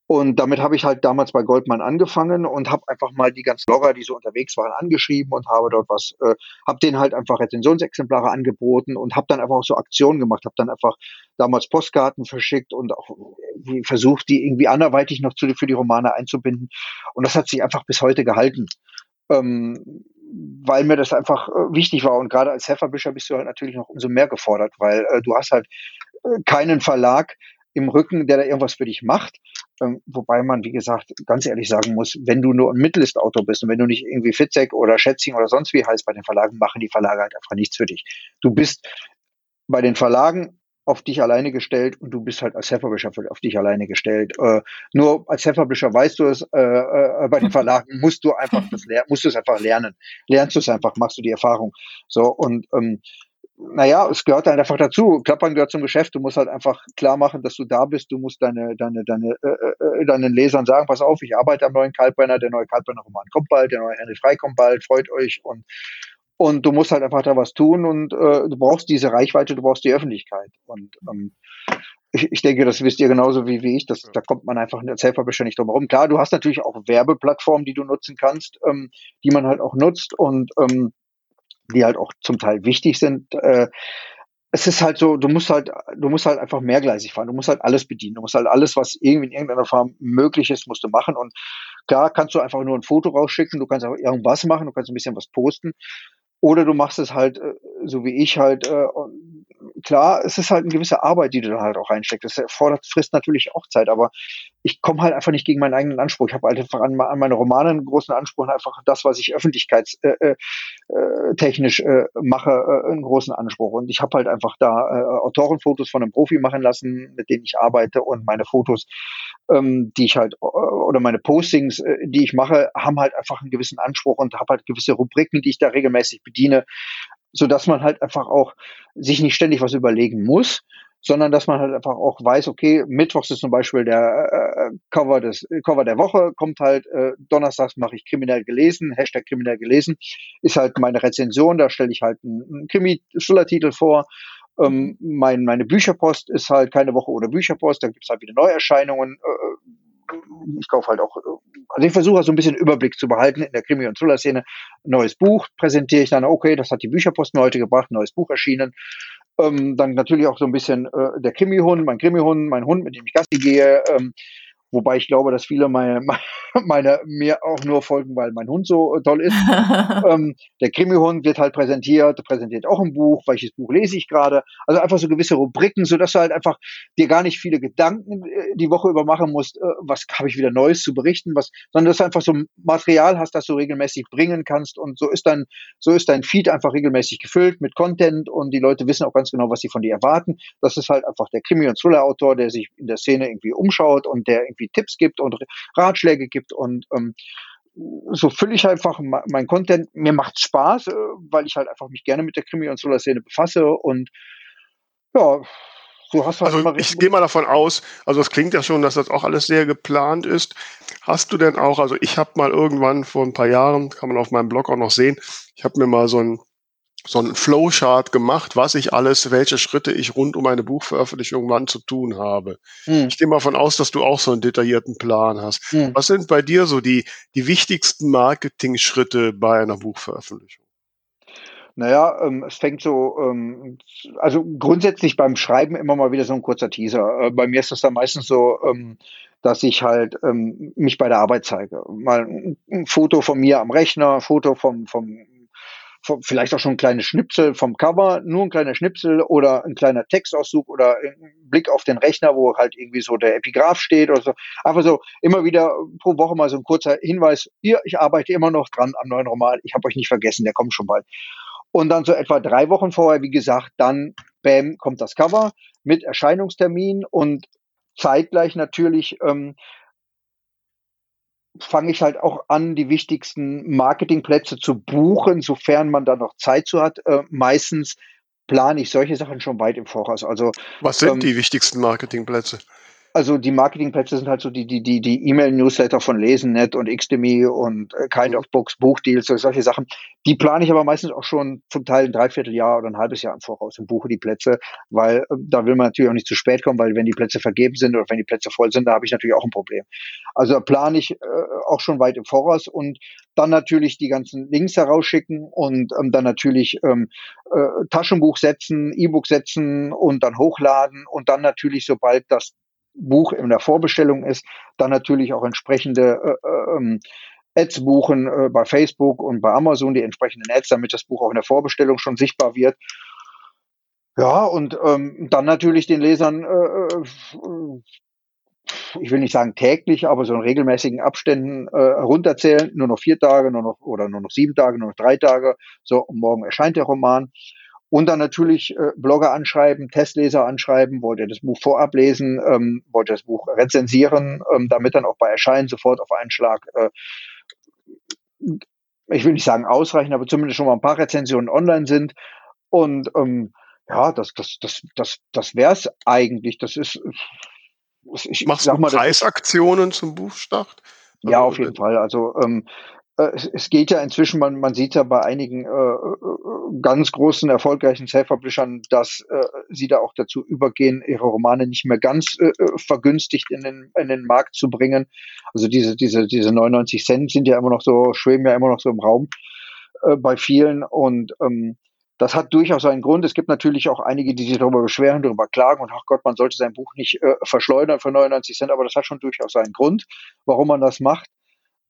Und damit habe ich halt damals bei Goldman angefangen und habe einfach mal die ganzen Blogger, die so unterwegs waren, angeschrieben und habe dort was, äh, habe denen halt einfach Rezensionsexemplare angeboten und habe dann einfach auch so Aktionen gemacht, habe dann einfach damals Postkarten verschickt und auch versucht, die irgendwie anderweitig noch zu, für die Romane einzubinden. Und das hat sich einfach bis heute gehalten. Ähm, weil mir das einfach äh, wichtig war. Und gerade als Hefferbischer bist du halt natürlich noch umso mehr gefordert, weil äh, du hast halt keinen Verlag im Rücken, der da irgendwas für dich macht. Ähm, wobei man, wie gesagt, ganz ehrlich sagen muss, wenn du nur ein Mittelistautor bist und wenn du nicht irgendwie Fitzek oder Schätzing oder sonst wie heißt bei den Verlagen, machen die Verlage halt einfach nichts für dich. Du bist bei den Verlagen auf dich alleine gestellt und du bist halt als Self-Publisher auf dich alleine gestellt. Äh, nur als Self-Publisher weißt du es, äh, äh, bei den Verlagen musst du einfach das lernen, musst du es einfach lernen. Lernst du es einfach, machst du die Erfahrung. So, und ähm, naja, es gehört halt einfach dazu. Klappern gehört zum Geschäft. Du musst halt einfach klar machen, dass du da bist. Du musst deine, deine, deine, äh, äh, deinen Lesern sagen, pass auf, ich arbeite am neuen Kaltbrenner, der neue Kaltbrenner-Roman kommt bald, der neue Henry Frei kommt bald, freut euch und und du musst halt einfach da was tun und äh, du brauchst diese Reichweite, du brauchst die Öffentlichkeit. Und ähm, ich, ich denke, das wisst ihr genauso wie, wie ich. Das, da kommt man einfach als Self-Publisher nicht drum herum. Klar, du hast natürlich auch Werbeplattformen, die du nutzen kannst, ähm, die man halt auch nutzt und ähm, die halt auch zum Teil wichtig sind. Äh, es ist halt so, du musst halt, du musst halt einfach mehrgleisig fahren. Du musst halt alles bedienen. Du musst halt alles, was irgendwie in irgendeiner Form möglich ist, musst du machen. Und klar kannst du einfach nur ein Foto rausschicken. Du kannst auch irgendwas machen. Du kannst ein bisschen was posten. Oder du machst es halt, äh, so wie ich halt, äh, klar, es ist halt eine gewisse Arbeit, die du da halt auch reinsteckst. Das erfordert, frisst natürlich auch Zeit, aber ich komme halt einfach nicht gegen meinen eigenen Anspruch. Ich habe halt einfach an, an, meine Romane einen großen Anspruch und einfach das, was ich öffentlichkeitstechnisch äh, äh, äh, mache, äh, einen großen Anspruch. Und ich habe halt einfach da äh, Autorenfotos von einem Profi machen lassen, mit denen ich arbeite und meine Fotos, ähm, die ich halt, äh, oder meine Postings, äh, die ich mache, haben halt einfach einen gewissen Anspruch und habe halt gewisse Rubriken, die ich da regelmäßig bediene, so dass man halt einfach auch sich nicht ständig was überlegen muss, sondern dass man halt einfach auch weiß, okay, Mittwochs ist zum Beispiel der äh, Cover des Cover der Woche, kommt halt äh, Donnerstags mache ich kriminell gelesen, Hashtag kriminell gelesen, ist halt meine Rezension, da stelle ich halt einen, einen Krimi-Schillertitel vor. Ähm, mein, meine Bücherpost ist halt keine Woche oder Bücherpost, da gibt's halt wieder Neuerscheinungen. Äh, ich kaufe halt auch, also ich versuche so ein bisschen Überblick zu behalten in der Krimi- und Thriller-Szene. Neues Buch präsentiere ich dann, okay, das hat die Bücherpost mir heute gebracht, neues Buch erschienen. Ähm, dann natürlich auch so ein bisschen äh, der Krimihund, mein Krimihund, mein Hund, mit dem ich Gassi gehe. Ähm, Wobei ich glaube, dass viele meine, meine mir auch nur folgen, weil mein Hund so toll ist. ähm, der Krimi-Hund wird halt präsentiert, präsentiert auch ein Buch, welches Buch lese ich gerade. Also einfach so gewisse Rubriken, so dass du halt einfach dir gar nicht viele Gedanken äh, die Woche über machen musst, äh, was habe ich wieder Neues zu berichten, was, sondern dass du einfach so Material hast, das du regelmäßig bringen kannst. Und so ist dein, so ist dein Feed einfach regelmäßig gefüllt mit Content und die Leute wissen auch ganz genau, was sie von dir erwarten. Das ist halt einfach der Krimi- und Thriller-Autor, der sich in der Szene irgendwie umschaut und der irgendwie Tipps gibt und Ratschläge gibt und ähm, so fülle ich einfach mein Content. Mir macht Spaß, äh, weil ich halt einfach mich gerne mit der Krimi- und Solar-Szene befasse und ja, so hast du halt also ich gehe mal davon aus, also es klingt ja schon, dass das auch alles sehr geplant ist. Hast du denn auch, also ich habe mal irgendwann vor ein paar Jahren, kann man auf meinem Blog auch noch sehen, ich habe mir mal so ein so ein Flowchart gemacht, was ich alles, welche Schritte ich rund um eine Buchveröffentlichung wann zu tun habe. Hm. Ich gehe mal von aus, dass du auch so einen detaillierten Plan hast. Hm. Was sind bei dir so die, die wichtigsten Marketing-Schritte bei einer Buchveröffentlichung? Naja, ähm, es fängt so, ähm, also grundsätzlich beim Schreiben immer mal wieder so ein kurzer Teaser. Äh, bei mir ist das dann meistens so, ähm, dass ich halt ähm, mich bei der Arbeit zeige. Mal ein, ein Foto von mir am Rechner, ein Foto vom, vom vielleicht auch schon ein kleines Schnipsel vom Cover, nur ein kleiner Schnipsel oder ein kleiner Textauszug oder ein Blick auf den Rechner, wo halt irgendwie so der Epigraph steht oder so. Einfach so immer wieder pro Woche mal so ein kurzer Hinweis, hier, ich arbeite immer noch dran am neuen Roman, ich habe euch nicht vergessen, der kommt schon bald. Und dann so etwa drei Wochen vorher, wie gesagt, dann, bam, kommt das Cover mit Erscheinungstermin und zeitgleich natürlich ähm, fange ich halt auch an, die wichtigsten Marketingplätze zu buchen, sofern man da noch Zeit zu hat. Äh, meistens plane ich solche Sachen schon weit im Voraus. Also was sind ähm, die wichtigsten Marketingplätze? Also die Marketingplätze sind halt so die die die die E-Mail-Newsletter von LesenNet und Xdemi und äh, Kind of Books, Buchdeals, so, solche Sachen. Die plane ich aber meistens auch schon zum Teil ein Dreivierteljahr oder ein halbes Jahr im Voraus und buche die Plätze, weil äh, da will man natürlich auch nicht zu spät kommen, weil wenn die Plätze vergeben sind oder wenn die Plätze voll sind, da habe ich natürlich auch ein Problem. Also da plane ich äh, auch schon weit im Voraus und dann natürlich die ganzen Links herausschicken und ähm, dann natürlich ähm, äh, Taschenbuch setzen, E-Book setzen und dann hochladen und dann natürlich, sobald das Buch in der Vorbestellung ist, dann natürlich auch entsprechende äh, äh, ähm, Ads buchen äh, bei Facebook und bei Amazon, die entsprechenden Ads, damit das Buch auch in der Vorbestellung schon sichtbar wird. Ja, und ähm, dann natürlich den Lesern äh, äh ich will nicht sagen täglich, aber so in regelmäßigen Abständen äh, runterzählen, nur noch vier Tage, nur noch oder nur noch sieben Tage, nur noch drei Tage. So, morgen erscheint der Roman. Und dann natürlich äh, Blogger anschreiben, Testleser anschreiben, wollt ihr das Buch vorab lesen, ähm, wollt ihr das Buch rezensieren, ähm, damit dann auch bei Erscheinen sofort auf einen Schlag, äh, ich will nicht sagen ausreichen, aber zumindest schon mal ein paar Rezensionen online sind. Und ähm, ja, das, das, das, das, das wäre es eigentlich. Das ist ich Machst sag du mal, Preisaktionen zum Buchstart? Ja, auf jeden Fall. Also ähm, äh, es, es geht ja inzwischen, man, man sieht ja bei einigen äh, äh ganz großen, erfolgreichen Self-Publishern, dass äh, sie da auch dazu übergehen, ihre Romane nicht mehr ganz äh, äh, vergünstigt in den, in den Markt zu bringen. Also diese, diese, diese 99 Cent sind ja immer noch so, schweben ja immer noch so im Raum äh, bei vielen und ähm, das hat durchaus einen Grund. Es gibt natürlich auch einige, die sich darüber beschweren, darüber klagen und ach Gott, man sollte sein Buch nicht äh, verschleudern für 99 Cent, aber das hat schon durchaus einen Grund, warum man das macht.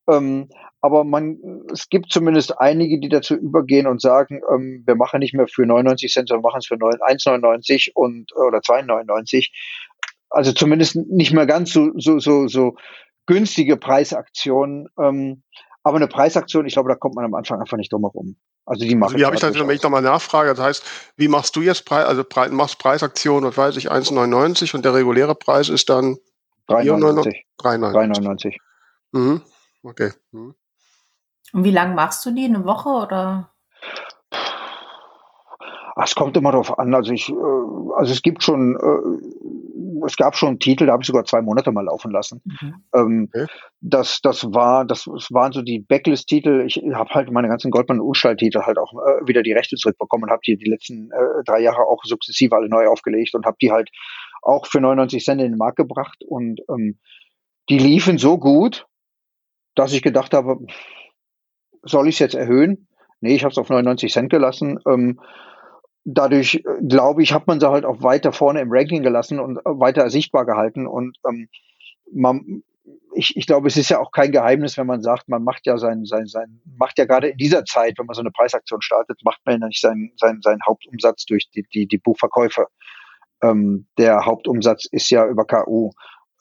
Ähm, aber man, es gibt zumindest einige, die dazu übergehen und sagen, ähm, wir machen nicht mehr für 99 Cent, sondern machen es für 1,99 und oder 2,99. Also zumindest nicht mehr ganz so so so, so günstige Preisaktionen. Ähm, aber eine Preisaktion, ich glaube, da kommt man am Anfang einfach nicht drum herum. Also die machen. Also wie habe ich dann, wenn ich nochmal nachfrage, das heißt, wie machst du jetzt Preis, also Pre machst Preisaktion, was weiß ich, 1,99 und der reguläre Preis ist dann 3,99. 3,99. Mhm. Okay. Mhm. Und wie lange machst du die? Eine Woche oder? Es kommt immer darauf an. Also ich, äh, also es gibt schon äh, es gab schon Titel, da habe ich sogar zwei Monate mal laufen lassen. Mhm. Ähm, okay. Das, das war, das, das waren so die Backlist-Titel. Ich habe halt meine ganzen Goldmann und titel halt auch äh, wieder die Rechte zurückbekommen und habe die die letzten drei Jahre auch sukzessive alle neu aufgelegt und habe die halt auch für 99 Cent in den Markt gebracht und ähm, die liefen so gut, dass ich gedacht habe, soll ich es jetzt erhöhen? Nee, ich habe es auf 99 Cent gelassen. Ähm, dadurch, äh, glaube ich, hat man sie halt auch weiter vorne im Ranking gelassen und äh, weiter sichtbar gehalten. Und ähm, man, ich, ich glaube, es ist ja auch kein Geheimnis, wenn man sagt, man macht ja sein, sein, sein, macht ja gerade in dieser Zeit, wenn man so eine Preisaktion startet, macht man ja nicht seinen, seinen, seinen Hauptumsatz durch die, die, die Buchverkäufe. Ähm, der Hauptumsatz ist ja über KU.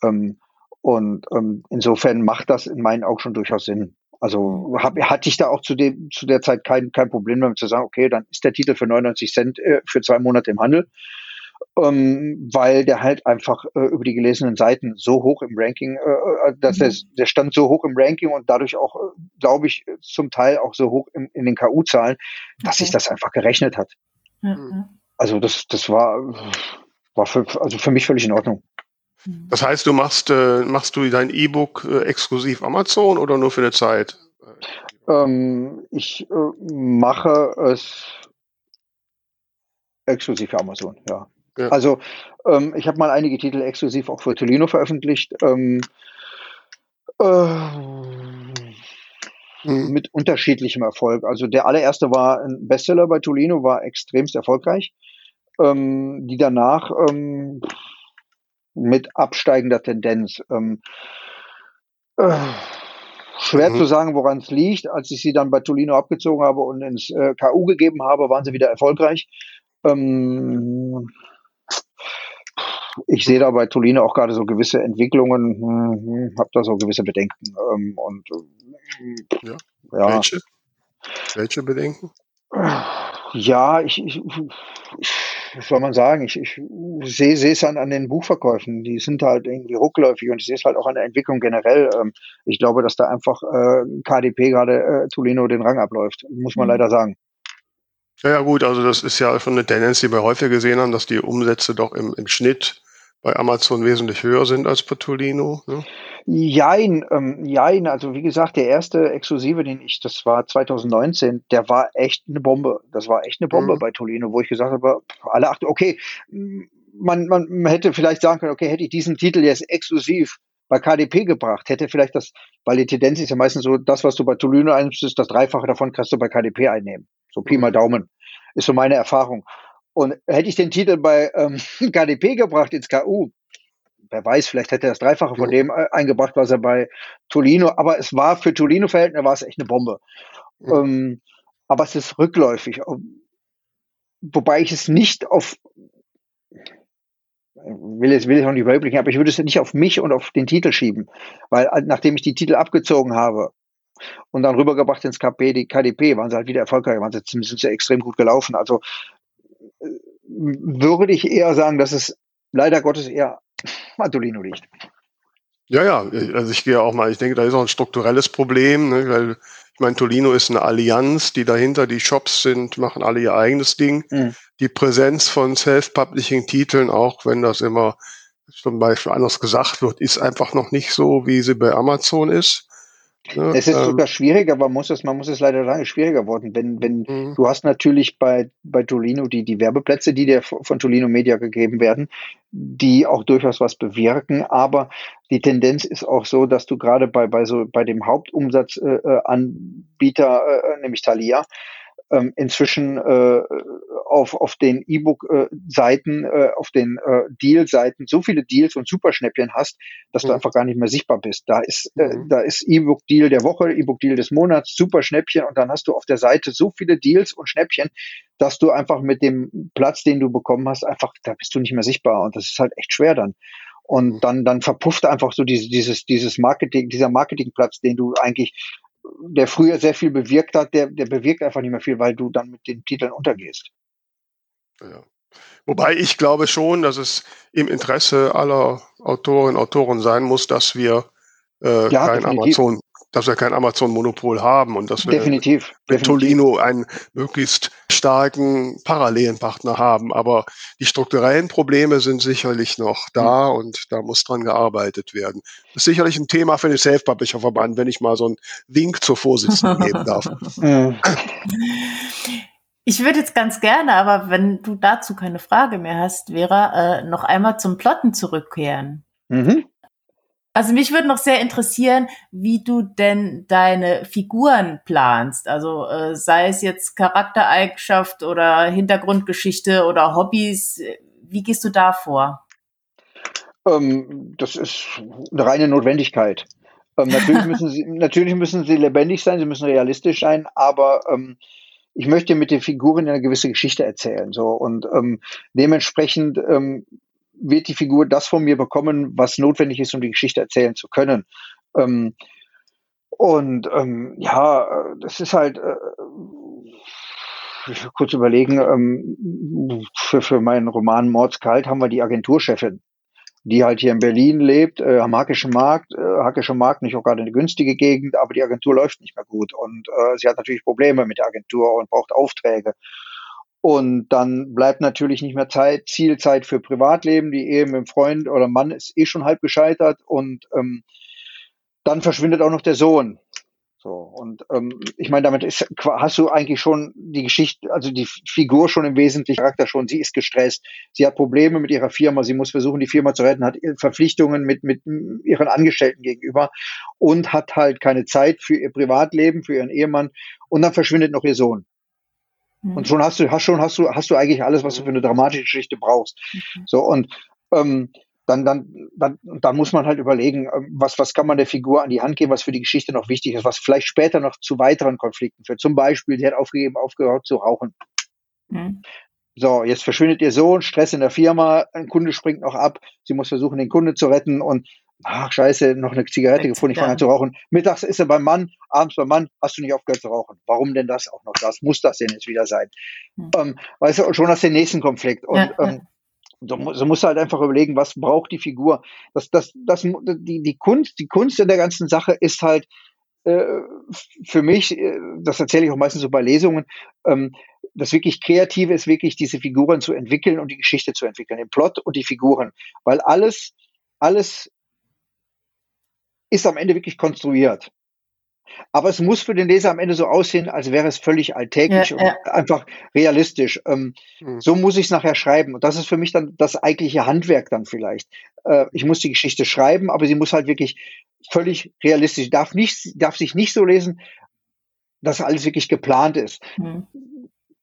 Ähm, und ähm, insofern macht das in meinen Augen schon durchaus Sinn. Also hab, hatte ich da auch zu, dem, zu der Zeit kein, kein Problem damit zu sagen, okay, dann ist der Titel für 99 Cent äh, für zwei Monate im Handel, ähm, weil der halt einfach äh, über die gelesenen Seiten so hoch im Ranking, äh, äh dass mhm. der, der stand so hoch im Ranking und dadurch auch, äh, glaube ich, zum Teil auch so hoch im, in den KU-Zahlen, dass okay. sich das einfach gerechnet hat. Mhm. Also das, das war, war für, also für mich völlig in Ordnung. Mhm. Das heißt, du machst, äh, machst du dein E-Book äh, exklusiv Amazon oder nur für eine Zeit? Ähm, ich äh, mache es exklusiv für Amazon, ja. ja. Also ähm, ich habe mal einige Titel exklusiv auch für Tolino veröffentlicht. Ähm, äh, hm. mit unterschiedlichem Erfolg. Also der allererste war ein Bestseller bei Tolino, war extremst erfolgreich. Ähm, die danach ähm, mit absteigender Tendenz. Ähm, äh, schwer mhm. zu sagen, woran es liegt. Als ich sie dann bei Tolino abgezogen habe und ins äh, KU gegeben habe, waren sie wieder erfolgreich. Ähm, ich sehe da bei Tolino auch gerade so gewisse Entwicklungen, hm, hm habe da so gewisse Bedenken. Ähm, und äh, ja. ja. Welche? Welche Bedenken? Ja, ich, ich, ich soll man sagen, ich, ich sehe es an, an den Buchverkäufen. Die sind halt irgendwie rückläufig und ich sehe es halt auch an der Entwicklung generell. Ähm, ich glaube, dass da einfach äh, KDP gerade äh, Tolino den Rang abläuft, muss man mhm. leider sagen. Ja, ja, gut, also das ist ja schon eine Tendenz, die wir häufig gesehen haben, dass die Umsätze doch im, im Schnitt bei Amazon wesentlich höher sind als bei Tolino. Ne? Jein, ähm, jein, also wie gesagt, der erste Exklusive, den ich, das war 2019, der war echt eine Bombe. Das war echt eine Bombe mhm. bei Tolino, wo ich gesagt habe, alle achten, okay, man, man hätte vielleicht sagen können, okay, hätte ich diesen Titel jetzt exklusiv bei KDP gebracht, hätte vielleicht das, weil die Tendenz ist ja meistens so, das, was du bei Tolino einnimmst, das Dreifache davon kannst du bei KDP einnehmen. So Pi mal mhm. Daumen. Ist so meine Erfahrung. Und hätte ich den Titel bei ähm, KDP gebracht ins KU, wer weiß, vielleicht hätte er das Dreifache von dem äh, eingebracht, was er bei Tolino, aber es war für Tolino-Verhältnisse war es echt eine Bombe. Mhm. Ähm, aber es ist rückläufig. Wobei ich es nicht auf, will jetzt, will jetzt auch nicht überblicken, aber ich würde es nicht auf mich und auf den Titel schieben. Weil nachdem ich die Titel abgezogen habe und dann rübergebracht ins KP, die KDP, waren sie halt wieder erfolgreich, waren sie, sind sie extrem gut gelaufen. Also würde ich eher sagen, dass es leider Gottes eher Antolino liegt. Ja, ja, also ich gehe auch mal, ich denke, da ist auch ein strukturelles Problem, ne, weil ich meine, Tolino ist eine Allianz, die dahinter, die Shops sind, machen alle ihr eigenes Ding. Mhm. Die Präsenz von Self-Publishing-Titeln, auch wenn das immer zum Beispiel anders gesagt wird, ist einfach noch nicht so, wie sie bei Amazon ist. Ne? Es ist ähm, sogar schwieriger, man muss es, man muss es leider sagen, schwieriger worden. Wenn, wenn mhm. du hast natürlich bei, bei Tolino die, die Werbeplätze, die dir von Tolino Media gegeben werden, die auch durchaus was bewirken, aber die Tendenz ist auch so, dass du gerade bei, bei so bei dem Hauptumsatzanbieter, äh, äh, nämlich Thalia, ähm, inzwischen äh, auf, auf den E-Book-Seiten, äh, auf den äh, Deal-Seiten so viele Deals und Superschnäppchen hast, dass mhm. du einfach gar nicht mehr sichtbar bist. Da ist, äh, mhm. da ist E-Book-Deal der Woche, E-Book-Deal des Monats, Superschnäppchen und dann hast du auf der Seite so viele Deals und Schnäppchen, dass du einfach mit dem Platz, den du bekommen hast, einfach, da bist du nicht mehr sichtbar und das ist halt echt schwer dann. Und mhm. dann, dann verpufft einfach so dieses, dieses, dieses Marketing, dieser Marketingplatz, den du eigentlich der früher sehr viel bewirkt hat, der, der bewirkt einfach nicht mehr viel, weil du dann mit den Titeln untergehst. Ja. Wobei ich glaube schon, dass es im Interesse aller Autorinnen und Autoren sein muss, dass wir äh, ja, kein Amazon dass wir kein Amazon-Monopol haben und dass wir definitiv, mit Tolino einen möglichst starken parallelen Partner haben. Aber die strukturellen Probleme sind sicherlich noch da mhm. und da muss dran gearbeitet werden. Das ist sicherlich ein Thema für den Self-Publisher-Verband, wenn ich mal so einen Wink zur Vorsitzenden geben darf. Ich würde jetzt ganz gerne, aber wenn du dazu keine Frage mehr hast, Vera, äh, noch einmal zum Plotten zurückkehren. Mhm. Also mich würde noch sehr interessieren, wie du denn deine Figuren planst. Also äh, sei es jetzt Charaktereigenschaft oder Hintergrundgeschichte oder Hobbys. Wie gehst du da vor? Ähm, das ist eine reine Notwendigkeit. Ähm, natürlich, müssen sie, natürlich müssen sie lebendig sein, sie müssen realistisch sein, aber ähm, ich möchte mit den Figuren eine gewisse Geschichte erzählen. So und ähm, dementsprechend ähm, wird die Figur das von mir bekommen, was notwendig ist, um die Geschichte erzählen zu können. Ähm, und ähm, ja, das ist halt, äh, ich kurz überlegen, ähm, für, für meinen Roman Mordskalt haben wir die Agenturchefin, die halt hier in Berlin lebt, äh, am Hackischen Markt, äh, Hackischer Markt nicht auch gerade eine günstige Gegend, aber die Agentur läuft nicht mehr gut und äh, sie hat natürlich Probleme mit der Agentur und braucht Aufträge. Und dann bleibt natürlich nicht mehr Zeit, Zielzeit für Privatleben. Die Ehe mit dem Freund oder Mann ist eh schon halb gescheitert. Und ähm, dann verschwindet auch noch der Sohn. So, und ähm, ich meine, damit ist, hast du eigentlich schon die Geschichte, also die Figur schon im Wesentlichen, Charakter schon, sie ist gestresst, sie hat Probleme mit ihrer Firma, sie muss versuchen, die Firma zu retten, hat Verpflichtungen mit, mit ihren Angestellten gegenüber und hat halt keine Zeit für ihr Privatleben, für ihren Ehemann und dann verschwindet noch ihr Sohn. Mhm. Und schon hast du, hast schon, hast du, hast du eigentlich alles, was du für eine dramatische Geschichte brauchst. Mhm. So, und ähm, dann, dann, dann, dann muss man halt überlegen, ähm, was, was kann man der Figur an die Hand geben, was für die Geschichte noch wichtig ist, was vielleicht später noch zu weiteren Konflikten führt. Zum Beispiel, die hat aufgegeben, aufgehört zu rauchen. Mhm. So, jetzt verschwindet ihr Sohn, Stress in der Firma, ein Kunde springt noch ab, sie muss versuchen, den Kunde zu retten und ach scheiße, noch eine Zigarette gefunden, ich fange an zu rauchen. Mittags ist er beim Mann, abends beim Mann, hast du nicht aufgehört zu rauchen. Warum denn das auch noch das? Muss das denn jetzt wieder sein? Hm. Ähm, weißt du, schon hast du den nächsten Konflikt. Und ja, ähm, so, so musst du halt einfach überlegen, was braucht die Figur. Das, das, das, die, die Kunst, die Kunst in der ganzen Sache ist halt äh, für mich, äh, das erzähle ich auch meistens so bei Lesungen, ähm, das wirklich Kreative ist wirklich diese Figuren zu entwickeln und die Geschichte zu entwickeln, den Plot und die Figuren, weil alles, alles ist am Ende wirklich konstruiert. Aber es muss für den Leser am Ende so aussehen, als wäre es völlig alltäglich ja, und ja. einfach realistisch. Ähm, mhm. So muss ich es nachher schreiben. Und das ist für mich dann das eigentliche Handwerk dann vielleicht. Äh, ich muss die Geschichte schreiben, aber sie muss halt wirklich völlig realistisch. Darf nicht, darf sich nicht so lesen, dass alles wirklich geplant ist. Mhm.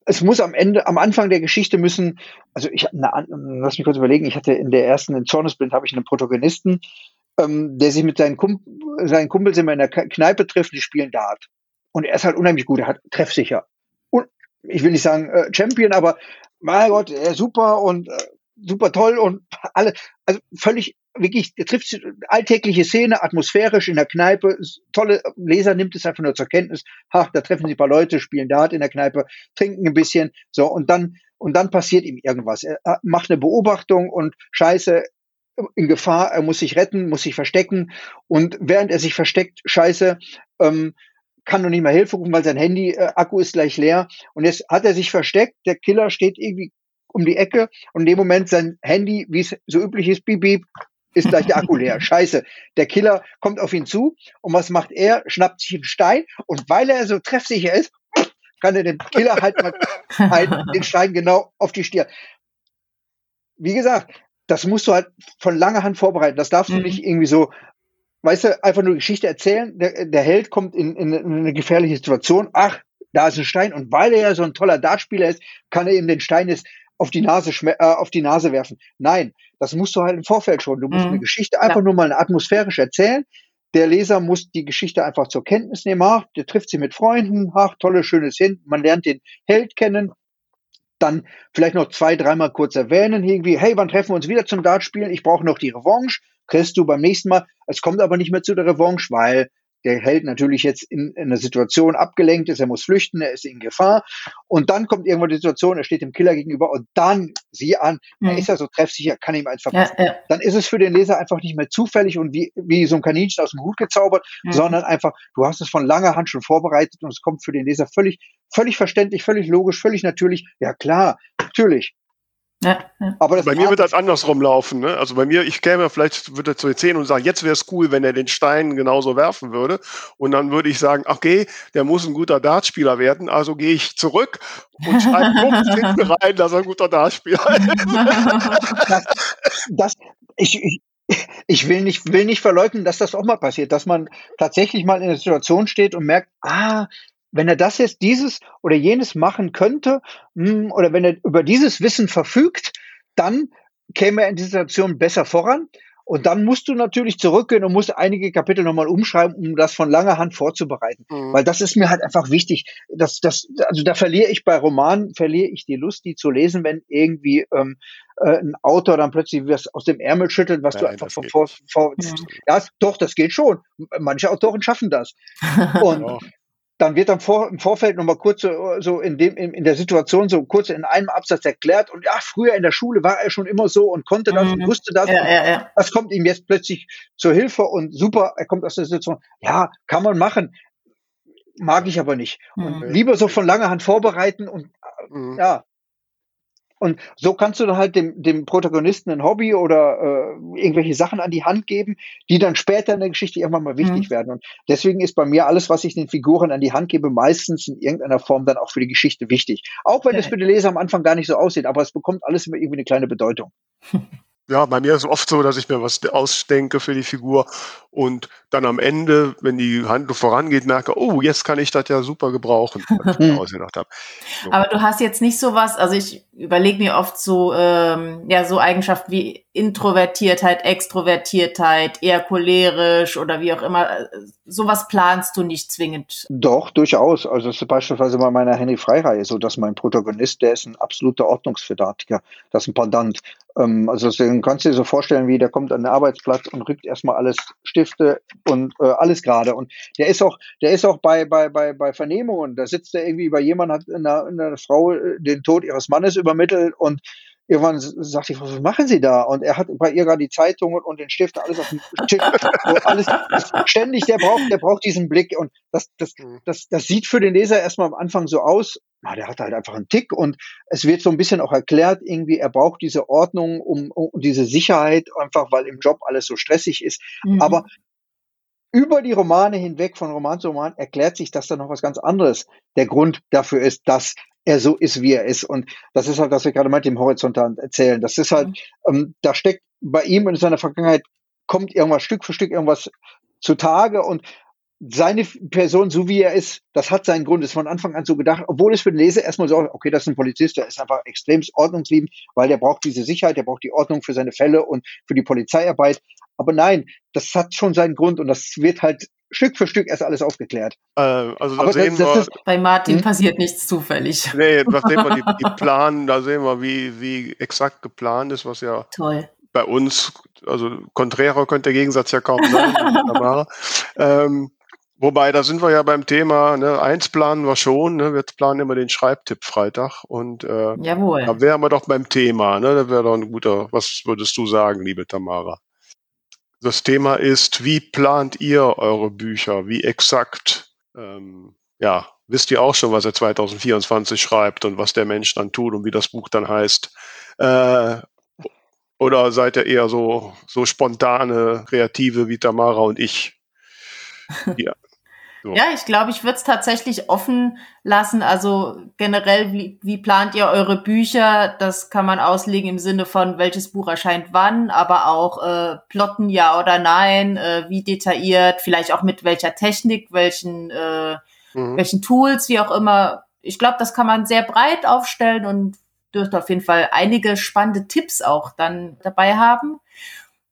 Es muss am Ende, am Anfang der Geschichte müssen, also ich, na, lass mich kurz überlegen, ich hatte in der ersten, in Zornesblind habe ich einen Protagonisten, ähm, der sich mit seinen, Kump seinen Kumpels immer in der Kneipe trifft, die spielen Dart. Und er ist halt unheimlich gut, er hat treffsicher. Und ich will nicht sagen äh, Champion, aber mein Gott, er ist super und äh, super toll und alle, also völlig wirklich, der trifft alltägliche Szene, atmosphärisch in der Kneipe, tolle Leser nimmt es einfach nur zur Kenntnis, ha, da treffen sich ein paar Leute, spielen Dart in der Kneipe, trinken ein bisschen, so, und dann, und dann passiert ihm irgendwas. Er macht eine Beobachtung und scheiße, in Gefahr, er muss sich retten, muss sich verstecken und während er sich versteckt, scheiße, ähm, kann noch nicht mehr Hilfe rufen, weil sein Handy, äh, Akku ist gleich leer und jetzt hat er sich versteckt, der Killer steht irgendwie um die Ecke und in dem Moment sein Handy, wie es so üblich ist, piep, piep, ist gleich der Akku leer. Scheiße. Der Killer kommt auf ihn zu und was macht er? Schnappt sich einen Stein und weil er so treffsicher ist, kann er den Killer halt mal halt den Stein genau auf die Stirn. Wie gesagt, das musst du halt von langer Hand vorbereiten. Das darfst du mhm. nicht irgendwie so, weißt du, einfach nur Geschichte erzählen. Der, der Held kommt in, in, in eine gefährliche Situation. Ach, da ist ein Stein. Und weil er ja so ein toller Dartspieler ist, kann er ihm den Stein jetzt auf die Nase äh, auf die Nase werfen. Nein, das musst du halt im Vorfeld schon. Du musst mhm. eine Geschichte einfach ja. nur mal atmosphärisch erzählen. Der Leser muss die Geschichte einfach zur Kenntnis nehmen. Ach, der trifft sie mit Freunden. Ach, tolles, schönes Hin. Man lernt den Held kennen. Dann vielleicht noch zwei, dreimal kurz erwähnen, irgendwie, hey, wann treffen wir uns wieder zum Dartspielen? Ich brauche noch die Revanche. Kriegst du beim nächsten Mal. Es kommt aber nicht mehr zu der Revanche, weil der Held natürlich jetzt in, in einer Situation abgelenkt ist, er muss flüchten, er ist in Gefahr. Und dann kommt irgendwann die Situation, er steht dem Killer gegenüber und dann, sieh an, mhm. er ist ja so treffsicher, kann ihm eins verpassen. Ja, ja. Dann ist es für den Leser einfach nicht mehr zufällig und wie, wie so ein Kaninchen aus dem Hut gezaubert, mhm. sondern einfach, du hast es von langer Hand schon vorbereitet und es kommt für den Leser völlig, völlig verständlich, völlig logisch, völlig natürlich. Ja klar, natürlich. Ja, ja. Aber bei mir wird das andersrum laufen. Ne? Also bei mir, ich käme vielleicht, würde zu erzählen und sagen, jetzt wäre es cool, wenn er den Stein genauso werfen würde. Und dann würde ich sagen, okay, der muss ein guter Dartspieler werden, also gehe ich zurück und schreibe hinten rein, dass er ein guter Dartspieler ist. das, das, ich, ich, ich will nicht, will nicht verleugnen, dass das auch mal passiert, dass man tatsächlich mal in der Situation steht und merkt, ah, wenn er das jetzt dieses oder jenes machen könnte hm, oder wenn er über dieses Wissen verfügt, dann käme er in dieser Situation besser voran. Und dann musst du natürlich zurückgehen und musst einige Kapitel nochmal umschreiben, um das von langer Hand vorzubereiten. Mhm. Weil das ist mir halt einfach wichtig. Das, das, also da verliere ich bei Romanen, verliere ich die Lust, die zu lesen, wenn irgendwie ähm, äh, ein Autor dann plötzlich was aus dem Ärmel schüttelt, was Nein, du einfach von vor, vor ja. ja, doch, das geht schon. Manche Autoren schaffen das. Und dann wird dann vor, im Vorfeld nochmal kurz so, so in, dem, in, in, der Situation so kurz in einem Absatz erklärt und ja, früher in der Schule war er schon immer so und konnte das mhm. und wusste das. Ja, ja, ja. Das kommt ihm jetzt plötzlich zur Hilfe und super, er kommt aus der Situation. Ja, kann man machen. Mag ich aber nicht. Und mhm. lieber so von langer Hand vorbereiten und mhm. ja, und so kannst du dann halt dem, dem Protagonisten ein Hobby oder äh, irgendwelche Sachen an die Hand geben, die dann später in der Geschichte irgendwann mal wichtig mhm. werden. Und deswegen ist bei mir alles, was ich den Figuren an die Hand gebe, meistens in irgendeiner Form dann auch für die Geschichte wichtig. Auch wenn es für den Leser am Anfang gar nicht so aussieht, aber es bekommt alles immer irgendwie eine kleine Bedeutung. Ja, bei mir ist es oft so, dass ich mir was ausdenke für die Figur und dann am Ende, wenn die Handlung vorangeht, merke, oh, jetzt kann ich das ja super gebrauchen, was ich mir ausgedacht habe. So. Aber du hast jetzt nicht sowas, also ich überlege mir oft so, ähm, ja, so Eigenschaften wie Introvertiertheit, Extrovertiertheit, eher cholerisch oder wie auch immer. Sowas planst du nicht zwingend. Doch, durchaus. Also es ist beispielsweise bei meiner Henry Freireihe so, dass mein Protagonist, der ist ein absoluter Ordnungsfedatiker. Das ist ein Pendant. Ähm, also den kannst du dir so vorstellen, wie der kommt an den Arbeitsplatz und rückt erstmal alles Stifte und äh, alles gerade. Und der ist auch, der ist auch bei, bei, bei, bei Vernehmungen. Da sitzt er irgendwie bei jemandem, hat eine, eine Frau äh, den Tod ihres Mannes übermittelt und irgendwann sagt ich, was machen Sie da? Und er hat bei ihr gerade die Zeitungen und den Stift alles auf dem Tisch. alles ständig, der braucht, der braucht diesen Blick. Und das, das, mhm. das, das sieht für den Leser erstmal am Anfang so aus. Na, der hat halt einfach einen Tick und es wird so ein bisschen auch erklärt, irgendwie, er braucht diese Ordnung um, um diese Sicherheit, einfach weil im Job alles so stressig ist. Mhm. Aber über die Romane hinweg, von Roman zu Roman, erklärt sich, dass da noch was ganz anderes der Grund dafür ist, dass er so ist, wie er ist. Und das ist halt, was wir gerade meint, im Horizontal erzählen. Das ist halt, mhm. ähm, da steckt bei ihm in seiner Vergangenheit, kommt irgendwas Stück für Stück irgendwas zutage und seine Person, so wie er ist, das hat seinen Grund, ist von Anfang an so gedacht, obwohl es für den Leser erstmal so, okay, das ist ein Polizist, der ist einfach extremst ordnungsliebend, weil der braucht diese Sicherheit, der braucht die Ordnung für seine Fälle und für die Polizeiarbeit. Aber nein, das hat schon seinen Grund und das wird halt Stück für Stück erst alles aufgeklärt. Äh, also da Aber sehen das, das wir, ist, Bei Martin Hm? passiert nichts zufällig. nee, da sehen wir die, die Plan, da sehen wir, wie, wie exakt geplant ist, was ja Toll. bei uns, also konträrer könnte der Gegensatz ja kaum sein. Ähm, wobei, da sind wir ja beim Thema, ne, eins planen wir schon, ne, wir planen immer den Schreibtipp Freitag und äh, Jawohl. da wären wir doch beim Thema, ne? Da wäre doch ein guter, was würdest du sagen, liebe Tamara? Das Thema ist, wie plant ihr eure Bücher? Wie exakt? Ähm, ja, wisst ihr auch schon, was er 2024 schreibt und was der Mensch dann tut und wie das Buch dann heißt? Äh, oder seid ihr eher so, so spontane, kreative wie Tamara und ich? Ja. So. Ja, ich glaube, ich würde es tatsächlich offen lassen. Also generell, wie, wie plant ihr eure Bücher? Das kann man auslegen im Sinne von, welches Buch erscheint wann, aber auch äh, plotten ja oder nein, äh, wie detailliert, vielleicht auch mit welcher Technik, welchen, äh, Mhm. welchen Tools, wie auch immer. Ich glaube, das kann man sehr breit aufstellen und dürfte auf jeden Fall einige spannende Tipps auch dann dabei haben.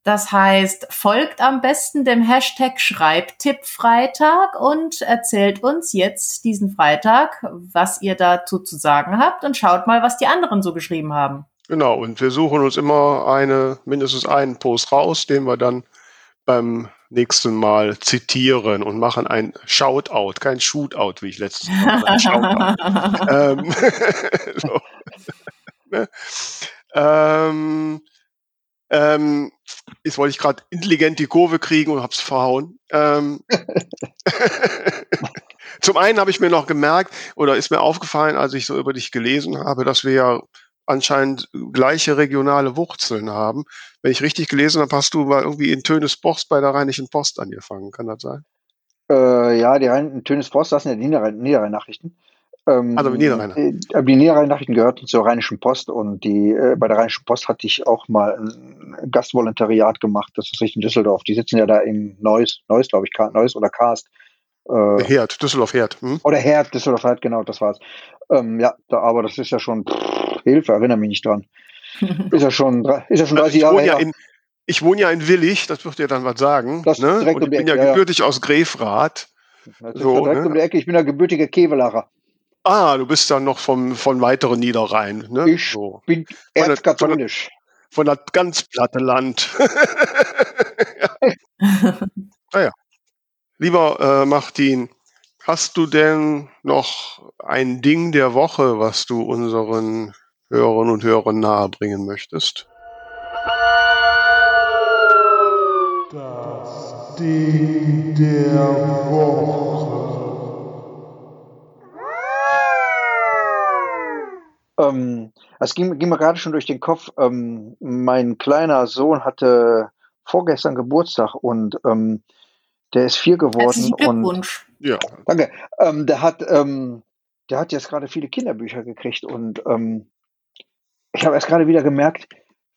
Das heißt, folgt am besten dem Hashtag Schreibtipp-Freitag und erzählt uns jetzt diesen Freitag, was ihr dazu zu sagen habt und schaut mal, was die anderen so geschrieben haben. Genau, und wir suchen uns immer eine, mindestens einen Post raus, den wir dann beim nächsten Mal zitieren und machen ein Shoutout, kein Shootout, wie ich letztes Mal gesagt habe. Ähm, so. ne? ähm, ähm, jetzt wollte ich gerade intelligent die Kurve kriegen und hab's verhauen. Ähm, zum einen habe ich mir noch gemerkt oder ist mir aufgefallen, als ich so über dich gelesen habe, dass wir ja anscheinend gleiche regionale Wurzeln haben. Wenn ich richtig gelesen habe, hast du mal irgendwie in Tönes Post bei der Rheinischen Post angefangen. Kann das sein? Äh, ja, die Rhein Post, das sind ja die Niederrhein Niederrhein-Nachrichten. Ähm, Also die Niederrheiner. äh, die Niederrhein-Nachrichten gehörten zur Rheinischen Post und die äh, bei der Rheinischen Post hatte ich auch mal ein Gastvolontariat gemacht. Das ist richtig in Düsseldorf. Die sitzen ja da in Neuss, Neuss, glaube ich, Neuss oder Karst. Äh, Herd, Düsseldorf Herd. Hm? oder Herd, Düsseldorf Herd, genau, das war's. Ähm, ja, da, aber das ist ja schon pff, Hilfe, erinnere mich nicht dran. Ist ja schon, ist ja schon 30 ich, Jahre wohne ja her. in, ich wohne ja in Willig, das wird dir dann was sagen. Das ne? direkt Und um ich die bin ja Ecke, ja, ja. gebürtig aus Grefrath. Das so, ja direkt ne? um die Ecke. Ich bin der gebürtige Kevelacher. Ah, du bist dann noch vom, von weiteren Niederrhein. Ne? Ich so. bin Von der- erzkatholisch. Von das ganz platte Land. ja. Naja. Lieber äh, Martin, hast du denn noch ein Ding der Woche, was du unseren Hörern und Hörern nahebringen möchtest? Das Ding der Woche. Ähm, es ging, ging mir gerade schon durch den Kopf. Ähm, mein kleiner Sohn hatte vorgestern Geburtstag und ähm, der ist vier geworden. Herzlichen Und Glückwunsch. Ja, danke. Ähm, der hat, ähm, der hat jetzt gerade viele Kinderbücher gekriegt und ähm, ich habe erst gerade wieder gemerkt,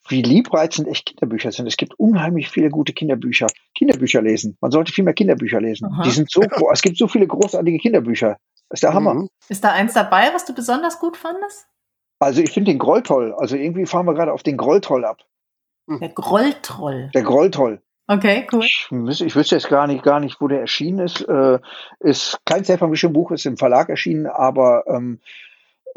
wie liebreizend echt Kinderbücher sind. Es gibt unheimlich viele gute Kinderbücher. Kinderbücher lesen. Man sollte viel mehr Kinderbücher lesen. Aha. Die sind so, es gibt so viele großartige Kinderbücher. Das ist der Hammer. Mhm. Ist da eins dabei, was du besonders gut fandest? Also ich finde den Groll toll. Also irgendwie fahren wir gerade auf den Grolltroll ab. Der Grolltroll. Der Grolltroll. Okay, cool. Ich, wüs- ich wüsste jetzt gar nicht, gar nicht, wo der erschienen ist. Äh, ist kein Self-Publishing-Buch, ist im Verlag erschienen, aber ähm,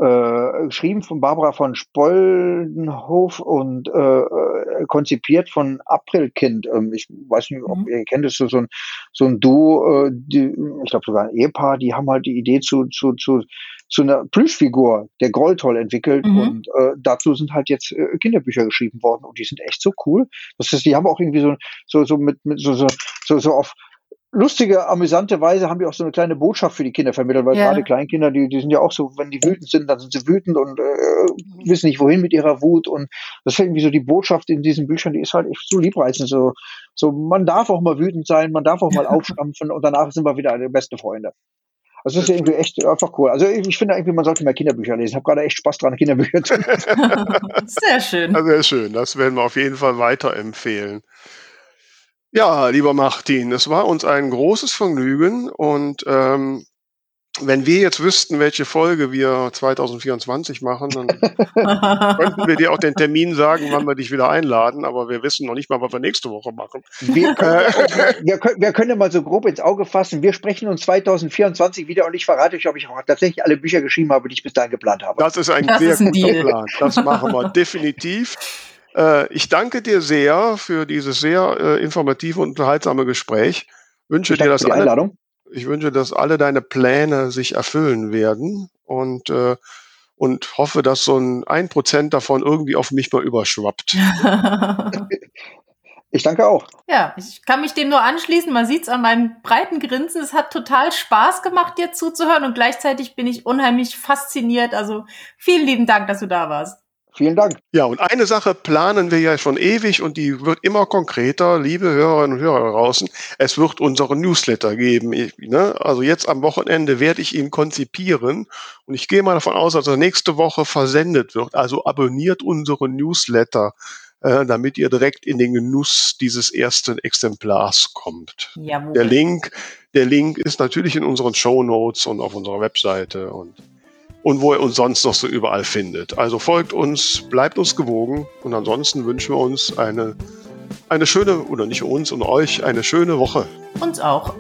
äh, geschrieben von Barbara von Spoldenhof und äh, äh, konzipiert von Aprilkind. Ähm, ich weiß nicht, ob Mhm. ihr kennt, das so ein, so ein Duo, äh, die, ich glaube sogar ein Ehepaar, die haben halt die Idee zu, zu, zu, zu einer Plüschfigur, der Grolltoll entwickelt Mhm. und äh, dazu sind halt jetzt äh, Kinderbücher geschrieben worden und die sind echt so cool. Das ist, die haben auch irgendwie so, so, so mit, mit so, so, so, so auf lustige, amüsante Weise haben die auch so eine kleine Botschaft für die Kinder vermittelt, weil Ja. gerade Kleinkinder, die, die sind ja auch so, wenn die wütend sind, dann sind sie wütend und äh, wissen nicht wohin mit ihrer Wut und das ist irgendwie so die Botschaft in diesen Büchern, die ist halt echt so liebreizend, so, so man darf auch mal wütend sein, man darf auch mal aufstampfen und danach sind wir wieder eine beste Freunde. Also das ist irgendwie echt einfach cool. Also ich, ich finde irgendwie, man sollte mehr Kinderbücher lesen. Ich habe gerade echt Spaß dran, Kinderbücher zu lesen. Sehr schön. Ja, sehr schön. Das werden wir auf jeden Fall weiterempfehlen. Ja, lieber Martin, es war uns ein großes Vergnügen und ähm, wenn wir jetzt wüssten, welche Folge wir 2024 machen, dann könnten wir dir auch den Termin sagen, wann wir dich wieder einladen, aber wir wissen noch nicht mal, was wir nächste Woche machen. Wir können, wir können, wir können mal so grob ins Auge fassen. Wir sprechen uns 2024 wieder und ich verrate euch, ob ich auch tatsächlich alle Bücher geschrieben habe, die ich bis dahin geplant habe. Das ist ein Das sehr ist ein guter Deal. Plan. Das machen wir definitiv. Äh, ich danke dir sehr für dieses sehr äh, informative und unterhaltsame Gespräch. Wünsche Ich dir, dass alle Einladung. Ich wünsche, dass alle deine Pläne sich erfüllen werden und, äh, und hoffe, dass so ein ein Prozent davon irgendwie auf mich mal überschwappt. Ich danke auch. ja, ich kann mich dem nur anschließen. Man sieht es an meinem breiten Grinsen. Es hat total Spaß gemacht, dir zuzuhören und gleichzeitig bin ich unheimlich fasziniert. Also vielen lieben Dank, dass du da warst. Vielen Dank. Ja, und eine Sache planen wir ja schon ewig und die wird immer konkreter, liebe Hörerinnen und Hörer draußen. Es wird unseren Newsletter geben. Ich, ne? Also jetzt am Wochenende werde ich ihn konzipieren und ich gehe mal davon aus, dass er nächste Woche versendet wird. Also abonniert unseren Newsletter, äh, damit ihr direkt in den Genuss dieses ersten Exemplars kommt. Jawohl. Der Link, der Link ist natürlich in unseren Show Notes und auf unserer Webseite und, und wo ihr uns sonst noch so überall findet. Also folgt uns, bleibt uns gewogen und ansonsten wünschen wir uns eine, eine schöne, oder nicht uns und euch, eine schöne Woche. Uns auch.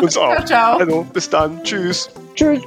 Uns auch. Ciao, ciao. Also, bis dann. Tschüss. Tschüss.